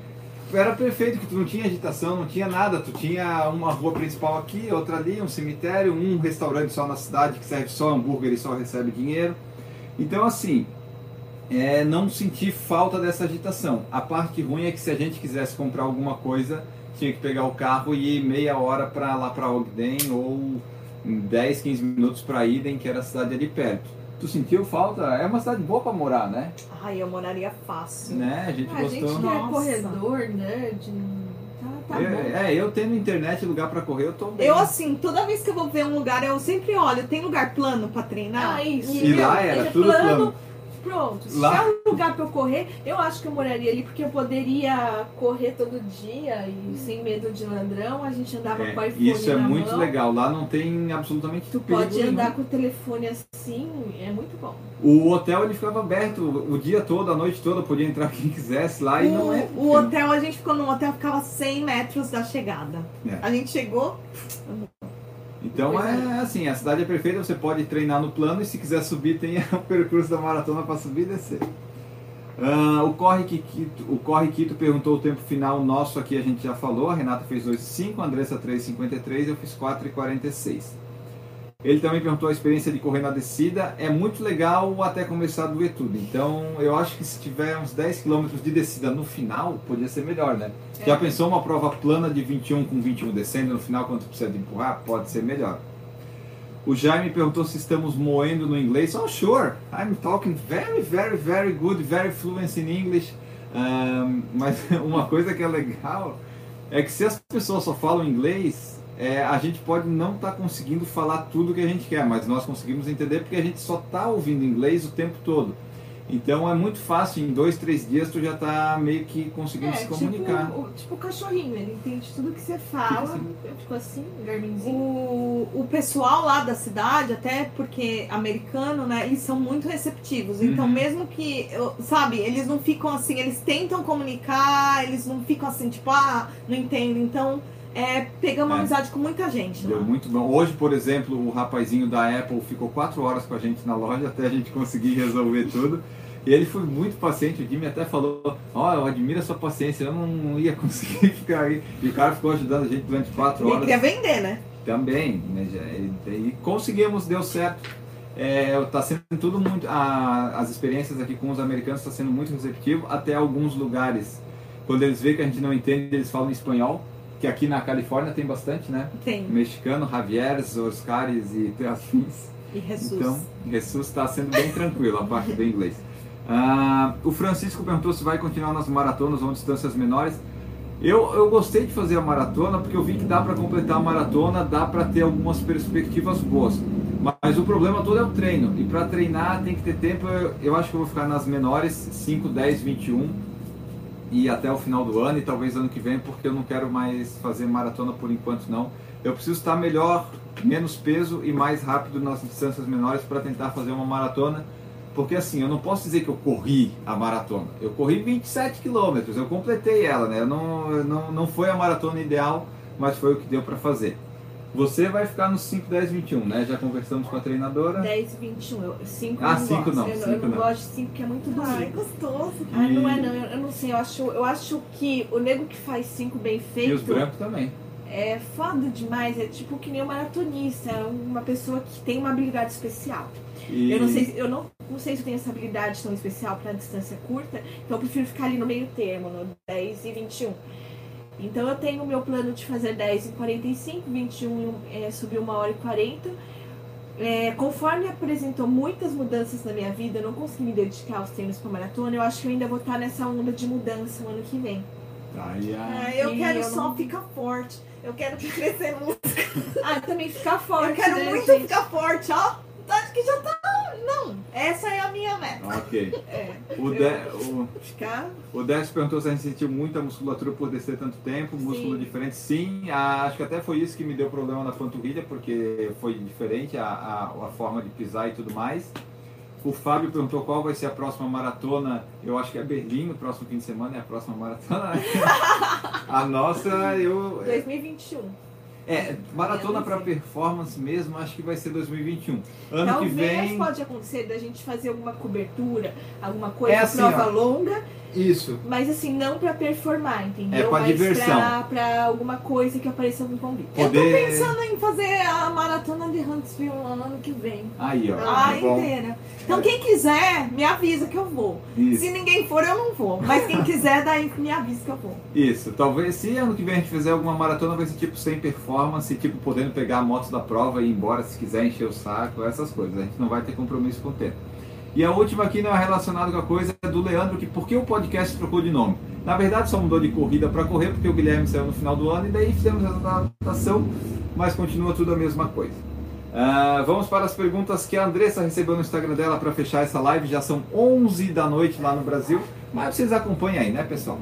era perfeito que tu não tinha agitação, não tinha nada. Tu tinha uma rua principal aqui, outra ali, um cemitério, um restaurante só na cidade que serve só hambúrguer e só recebe dinheiro. Então, assim, é, não senti falta dessa agitação. A parte ruim é que se a gente quisesse comprar alguma coisa, tinha que pegar o carro e ir meia hora para lá para Ogden ou 10, 15 minutos para Eden, que era a cidade ali perto. Tu sentiu falta? É uma cidade boa para morar, né? Ai, eu moraria fácil. né? A gente Ah, a gente gostou. que é corredor, né? De... Tá, tá Eu- bom. é, eu tendo internet, lugar para correr, eu tô bem. Eu, assim, toda vez que eu vou ver um lugar, eu sempre olho, tem lugar plano pra treinar? Ah, isso. E lá era Seja tudo plano. Pronto. Se Lá- tiver um lugar pra eu correr, eu acho que eu moraria ali, porque eu poderia correr todo dia e sem medo de ladrão, a gente andava É, com o iPhone isso é muito mão. legal. Lá não tem absolutamente Tu perigo pode nenhum. andar com o telefone assim, é muito bom. O hotel ele ficava aberto o dia todo, a noite toda, podia entrar quem quisesse lá e não é. O, hotel, a gente ficou num hotel ficava 100 metros da chegada. É. A gente chegou, Então Pois é assim, a cidade é perfeita, você pode treinar no plano e se quiser subir tem o percurso da maratona para subir e descer. Ah, o Corre Quito, o Corre Quito perguntou o tempo final nosso aqui, a gente já falou, a Renata fez 2,5, a Andressa 3,53, eu fiz 4,46. Ele também perguntou a experiência de correr na descida, é muito legal até começar a doer tudo. Então eu acho que se tiver uns 10 km de descida no final, podia ser melhor, né? Já pensou uma prova plana de 21 com 21 descendo no final quando precisa de empurrar? Pode ser melhor. O Jaime perguntou se estamos moendo no inglês. Oh, sure. I'm talking very, very, very good, very fluent in English. Um, mas uma coisa que é legal é que se as pessoas só falam inglês, é, a gente pode não estar conseguindo falar tudo que a gente quer, mas nós conseguimos entender porque a gente só está ouvindo inglês o tempo todo. Então é muito fácil, em dois, três dias tu já está meio que conseguindo se comunicar. Tipo, o, tipo o cachorrinho, ele entende tudo que você fala. Assim. Fico assim, garminzinho. o, o pessoal lá da cidade, até porque americano, né, eles são muito receptivos. Então, Uhum. mesmo que, sabe, eles não ficam assim, eles tentam comunicar, eles não ficam assim, tipo, ah, não entendo. Então, é, pegamos É. amizade com muita gente. Deu lá. muito bom. Hoje, por exemplo, o rapazinho da Apple ficou quatro horas com a gente na loja até a gente conseguir resolver tudo. E ele foi muito paciente. O Jimmy até falou: Ó, eu admiro a sua paciência, eu não ia conseguir ficar aí. E o cara ficou ajudando a gente durante quatro Ele horas. queria vender, né? Também, né? E, e conseguimos, deu certo. É, tá sendo tudo muito. a- as experiências aqui com os americanos está sendo muito receptivo. Até alguns lugares, quando eles veem que a gente não entende, eles falam espanhol. Que aqui na Califórnia tem bastante, né? Tem. mexicano, Javier, Oscares e afins. E Jesus. Então, Jesus está sendo bem tranquilo a parte do inglês. Ah, o Francisco perguntou se vai continuar nas maratonas ou distâncias menores. Eu, eu gostei de fazer a maratona porque eu vi que dá para completar a maratona, dá para ter algumas perspectivas boas. Mas o problema todo é o treino. E para treinar tem que ter tempo. Eu, eu acho que eu vou ficar nas menores 5, 10, 21 e até o final do ano e talvez ano que vem, porque eu não quero mais fazer maratona por enquanto não. Eu preciso estar melhor, menos peso e mais rápido nas distâncias menores para tentar fazer uma maratona. Porque assim, eu não posso dizer que eu corri a maratona. Eu corri 27 quilômetros, eu completei ela, né? Não, não, não foi a maratona ideal, mas foi o que deu para fazer. Você vai ficar nos 5, 10, 21, né? Já conversamos com a treinadora. 10 e 21. Eu, 5 Ah, não cinco gosto. não, Eu, cinco eu não, não. gosto de 5 porque é muito Ai, doido. gostoso. Ah, não é E- não, eu, eu não sei, eu acho, eu acho que o nego que faz 5 bem E os feito brancos também. é foda demais, é tipo que nem um maratonista, é uma pessoa que tem uma habilidade especial. E... Eu não sei, se- eu não, não sei se eu tenho essa habilidade tão especial para distância curta, então eu prefiro ficar ali no meio termo, no 10 e 21. Então eu tenho o meu plano de fazer 10 e 45, 21 é, subir 1 hora e 40. É, conforme apresentou muitas mudanças na minha vida, eu não consegui me dedicar aos treinos para maratona, eu acho que eu ainda vou estar nessa onda de mudança o ano que vem. Ai, ai. Ah, eu E quero eu só não- ficar forte. Eu quero que crescer muito. Ah, também ficar forte. Eu quero né, muito gente? ficar forte, ó. Acho que já tá. Essa é a minha meta. Ok. É, O, de... o... ficar. O Décio perguntou se a gente sentiu muita musculatura por descer tanto tempo, músculo Sim. diferente. Sim, a- acho que até foi isso que me deu problema na panturrilha, porque foi diferente a, a, a forma de pisar e tudo mais. O Fábio perguntou qual vai ser a próxima maratona. Eu acho que é Berlim, no próximo fim de semana é a próxima maratona. a nossa, eu. 2021. É, maratona para performance mesmo, acho que vai ser 2021. Ano Talvez que vem. pode acontecer da gente fazer alguma cobertura, alguma coisa, É assim, prova ó. longa, Isso. mas assim, não pra performar, entendeu? É pra mas diversão. Pra, pra alguma coisa que apareça no convite. Eu tô Poder- pensando em fazer a maratona de Huntsville ano que vem. Aí, ó. A tá bom. inteira. Então quem quiser, me avisa que eu vou. Isso. Se ninguém for, eu não vou. Mas quem quiser, daí me avisa que eu vou. Isso, talvez se ano que vem a gente fizer alguma maratona vai ser tipo sem performance, tipo podendo pegar a moto da prova e ir embora se quiser encher o saco, essas coisas. A gente não vai ter compromisso com o tempo. E a última aqui não é relacionada com a coisa é do Leandro, que por que o podcast trocou de nome? Na verdade só mudou de corrida para correr, porque o Guilherme saiu no final do ano e daí fizemos essa adaptação, mas continua tudo a mesma coisa. Ah, vamos para as perguntas que a Andressa recebeu no Instagram dela para fechar essa live. Já são 11 da noite lá no Brasil, mas vocês acompanham aí, né, pessoal?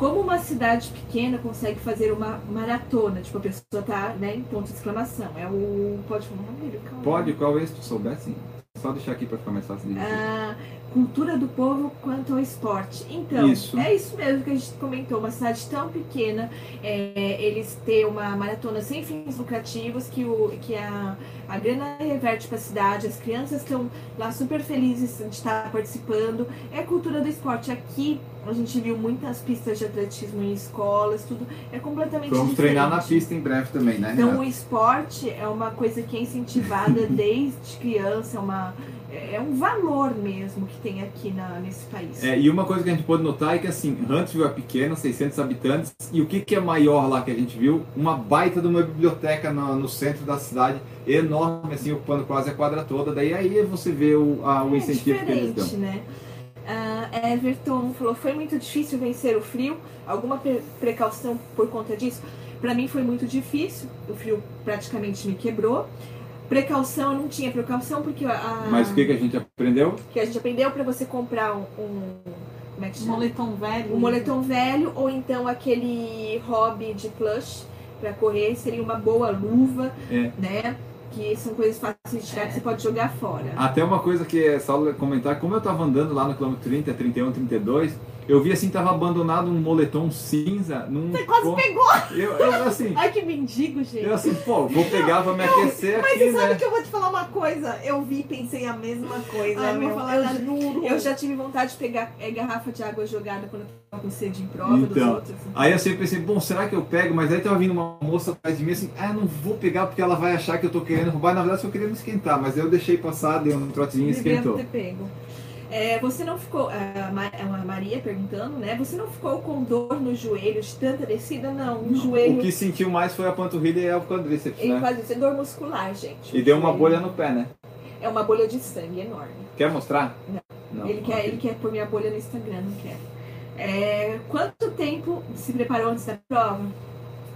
Como uma cidade pequena consegue fazer uma maratona? Tipo, a pessoa tá né, em ponto de exclamação. É o. Pode falar o nome dele? Pode, qual é, se tu souber, sim. Só deixar aqui para ficar mais fácil de dizer. Ah, cultura do povo quanto ao esporte. Então, Isso. é isso mesmo que a gente comentou. Uma cidade tão pequena, é, eles têm uma maratona sem fins lucrativos, que, o, que a, a grana reverte para a cidade, as crianças estão lá super felizes de estar participando. É cultura do esporte. Aqui a gente viu muitas pistas de atletismo em escolas, tudo é completamente Vamos diferente. treinar na pista em breve também, né? Então o esporte é uma coisa que é incentivada desde criança, é uma, é um valor mesmo que tem aqui na, nesse país. É, e uma coisa que a gente pode notar é que assim, Huntsville é pequena, 600 habitantes, e o que, que é maior lá que a gente viu? Uma baita de uma biblioteca no, no centro da cidade, enorme, assim, ocupando quase a quadra toda. Daí aí você vê o, a- o É incentivo que eles dão. né? Ah, Everton falou, foi muito difícil vencer o frio. Alguma pre- precaução por conta disso? Pra mim foi muito difícil. O frio praticamente me quebrou. Precaução, eu não tinha precaução porque a, Mas o que, que a gente aprendeu? que a gente aprendeu para você comprar um, um como é que chama? Moletom velho. um moletom velho ou então aquele hobby de plush para correr seria uma boa luva, É. né? Que são coisas fáceis de tirar que você pode jogar fora. Até uma coisa que é só comentar, como eu tava andando lá no quilômetro 30, 31, 32, eu vi assim, tava abandonado um moletom cinza num. Você quase pegou! Eu, eu assim, Ai, que mendigo, gente. eu assim, pô, vou pegar, vou me aquecer Mas aqui, você sabe né? que eu vou te falar uma coisa? Eu vi e pensei a mesma coisa. Ai, vou falar eu nada. juro. Eu já tive vontade de pegar é, garrafa de água jogada quando eu tava com sede em prova dos Então, outros. Aí eu sempre pensei, bom, será que eu pego? Mas aí tava vindo uma moça atrás de mim assim, ah, não vou pegar porque ela vai achar que eu tô querendo roubar. Na verdade, eu só queria me esquentar, mas aí eu deixei passar, dei um trotezinho e esquentou. ter pego. É, você não ficou, a Ma- é Maria perguntando, né? Você não ficou com dor no joelho de tanta descida? Não, o joelho O que sentiu mais foi a panturrilha e o quadríceps, Ele né? isso, é dor muscular, gente. E deu uma bolha no pé, né? É uma bolha de sangue enorme. Quer mostrar? Não. ele, quer, ele quer pôr minha bolha no Instagram, não quer. É, quanto tempo se preparou antes da prova?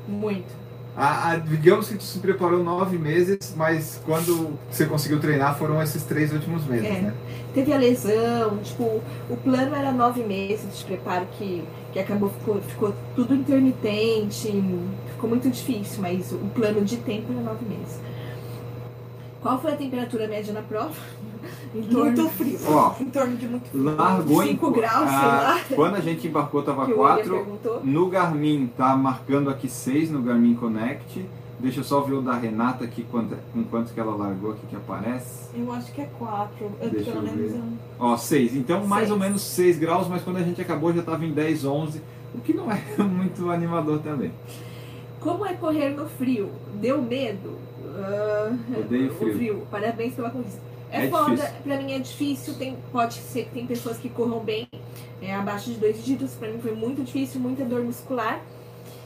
Muito. A, a- digamos que tu se preparou nove meses, mas quando você conseguiu treinar foram esses três últimos meses, É. né? Teve a lesão, tipo, o plano era nove meses de preparo que, que acabou, ficou, ficou tudo intermitente, ficou muito difícil, mas o plano de tempo era nove meses. Qual foi a temperatura média na prova? Em Muito frio. Ó, Em torno de muito frio. largou em Cinco graus, sei ah, lá. Quando a gente embarcou tava que o William 4. perguntou. No Garmin tá marcando aqui 6 no Garmin Connect. Deixa eu só ver o da Renata aqui, quanto, com quanto que ela largou aqui que aparece. Eu acho que é quatro. Eu, Deixa pelo eu menos ver. Ó, 6. Então mais Seis. ou menos 6 graus, mas quando a gente acabou já tava em 10, 11. O que não é muito animador também. Como é correr no frio? Deu medo? Ah, Odeio o frio. Parabéns pela corrida. É, É foda, difícil. pra mim é difícil, tem, pode ser que tem pessoas que corram bem, é, abaixo de dois dígitos, pra mim foi muito difícil, muita dor muscular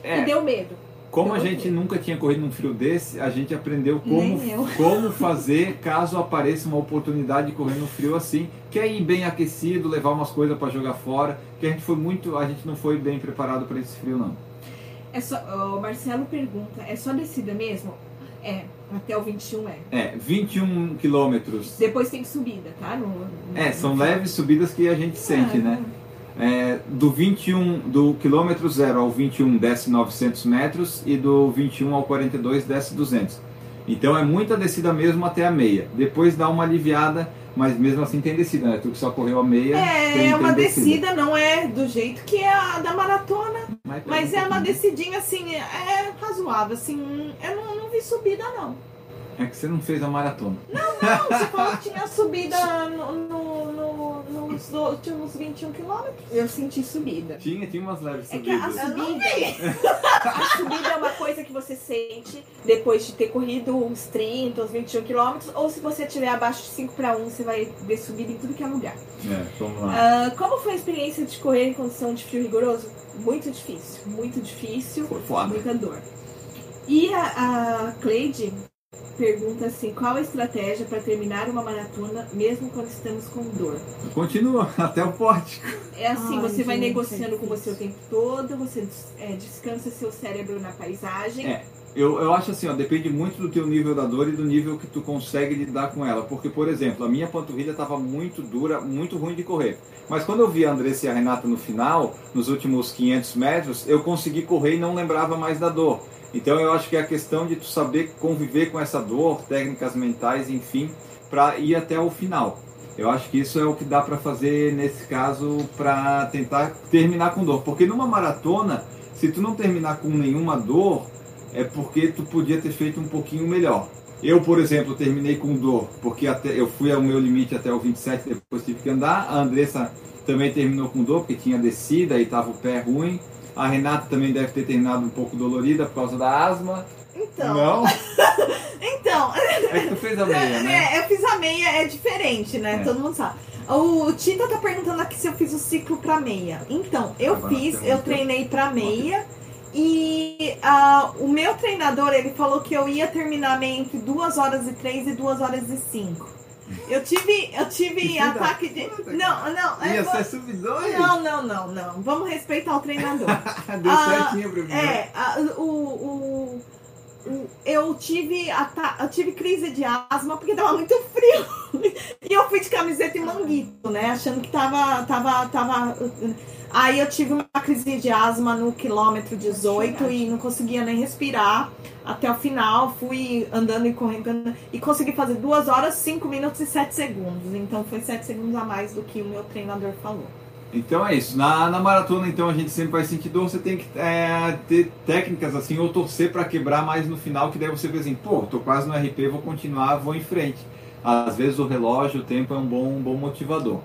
É, e deu medo. Como a gente nunca tinha corrido num frio desse, a gente aprendeu como, como fazer caso apareça uma oportunidade de correr no frio assim, que é ir bem aquecido, levar umas coisas para jogar fora, que a gente foi muito, a gente não foi bem preparado para esse frio não. É só, o Marcelo pergunta, é só descida mesmo? É, até o 21 é. É, 21 quilômetros. Depois tem subida, tá? No, no- É, são no- leves subidas que a gente sente, Ah, né? É, do 21, do quilômetro 0 ao 21 desce 900 metros e do 21 ao 42 desce 200. Então é muita descida mesmo até a meia. Depois dá uma aliviada, mas mesmo assim tem descida, né? Tu que só correu a meia. É, tem, é uma tem descida, não é do jeito que é a da maratona, Mas, mas é uma descidinha assim, é razoável, assim, eu não, não vi subida não. É que você não fez a maratona. Não, você falou que tinha subida no, no, no- nos últimos 21 quilômetros. Eu senti subida. Tinha, tinha umas leves É que a subidas. subida, a subida é uma coisa que você sente depois de ter corrido uns 30, uns 21 quilômetros, ou se você estiver abaixo de 5 para 1, você vai ver subida em tudo que é lugar. É, vamos lá. Ah, como foi a experiência de correr em condição de frio rigoroso? Muito difícil, muito difícil, Foi foda. muita dor. E a, a Cleide pergunta assim, qual a estratégia para terminar uma maratona mesmo quando estamos com dor? Continua, até o pórtico. É assim, Ai, você vai gente, negociando é com você o tempo todo, você é, descansa seu cérebro na paisagem. É. Eu, eu acho assim, ó, depende muito do teu nível da dor e do nível que tu consegue lidar com ela. Porque, por exemplo, a minha panturrilha estava muito dura, muito ruim de correr. Mas quando eu vi a Andressa e a Renata no final, nos últimos 500 metros, eu consegui correr e não lembrava mais da dor. Então eu acho que é a questão de tu saber conviver com essa dor, técnicas mentais, enfim, para ir até o final. Eu acho que isso é o que dá para fazer nesse caso para tentar terminar com dor. Porque numa maratona, se tu não terminar com nenhuma dor, é porque tu podia ter feito um pouquinho melhor. Eu, por exemplo, terminei com dor, porque até, eu fui ao meu limite até o 27, depois tive que andar. A Andressa também terminou com dor, porque tinha descida e estava o pé ruim. A Renata também deve ter terminado um pouco dolorida por causa da asma. Então. Não? Então. É que tu fez a meia, né? É, eu fiz a meia, é diferente, né? É. Todo mundo sabe. O Tita tá perguntando aqui se eu fiz o ciclo pra meia. Então, eu Agora fiz, eu treinei pra meia. E ah, o meu treinador, ele falou que eu ia terminar meia entre 2 horas e 3 e 2 horas e 5. Eu tive, eu tive ataque de. Não, não. é Ia vo- ser sub 2? Não, não, não, não. Vamos respeitar o treinador. Deu Ah, certinho pra mim. É, a- o, o, o- eu tive eu tive crise de asma porque tava muito frio. E eu fui de camiseta e manguito, né? Achando que tava, tava, tava. Aí eu tive uma crise de asma no quilômetro 18 e não conseguia nem respirar até o final. Fui andando e correndo e consegui fazer 2 horas, 5 minutos e 7 segundos. Então foi 7 segundos a mais do que o meu treinador falou. Então é isso. Na, na maratona, então, a gente sempre vai sentir dor. Você tem que é, ter técnicas assim, ou torcer para quebrar mais no final, que daí você vê assim, pô, tô quase no RP, vou continuar, vou em frente. Às vezes o relógio, o tempo é um bom, um bom motivador.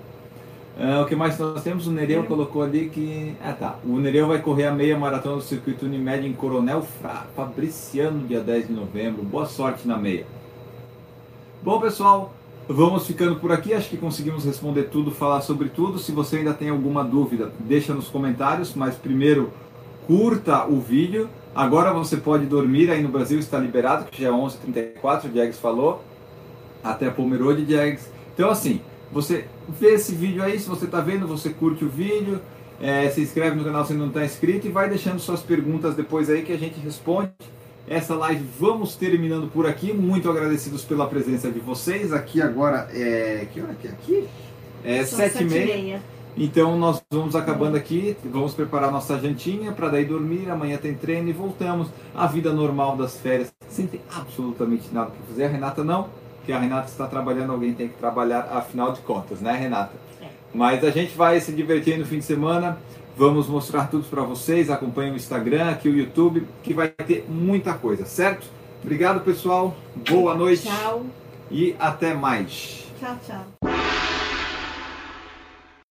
Ah, o que mais nós temos? O Nereu colocou ali que. Ah tá. O Nereu vai correr a meia maratona do circuito Unimed em Coronel Fra, Fabriciano, dia 10 de novembro. Boa sorte na meia. Bom, pessoal, vamos ficando por aqui. Acho que conseguimos responder tudo, falar sobre tudo. Se você ainda tem alguma dúvida, deixa nos comentários. Mas primeiro, curta o vídeo. Agora você pode dormir. Aí no Brasil está liberado, que já é 11h34, o Jags falou. Até Pomerode, Jags. Então, assim, você vê esse vídeo aí. Se você está vendo, você curte o vídeo. é, se inscreve no canal se não está inscrito e vai deixando suas perguntas depois aí que a gente responde essa live vamos terminando por aqui. Muito agradecidos pela presença de vocês. Aqui agora é. Que hora que é aqui? É sete e meia. Então nós vamos acabando aqui. Vamos preparar nossa jantinha para daí dormir. Amanhã tem treino e voltamos à vida normal das férias. Sem ter absolutamente nada para fazer. A Renata não, porque a Renata está trabalhando. Alguém tem que trabalhar, afinal de contas, né, Renata? É. Mas a gente vai se divertir no fim de semana. Vamos mostrar tudo para vocês. Acompanhe o Instagram, aqui o YouTube, que vai ter muita coisa, certo? Obrigado, pessoal. Boa noite Tchau. e até mais. Tchau, tchau.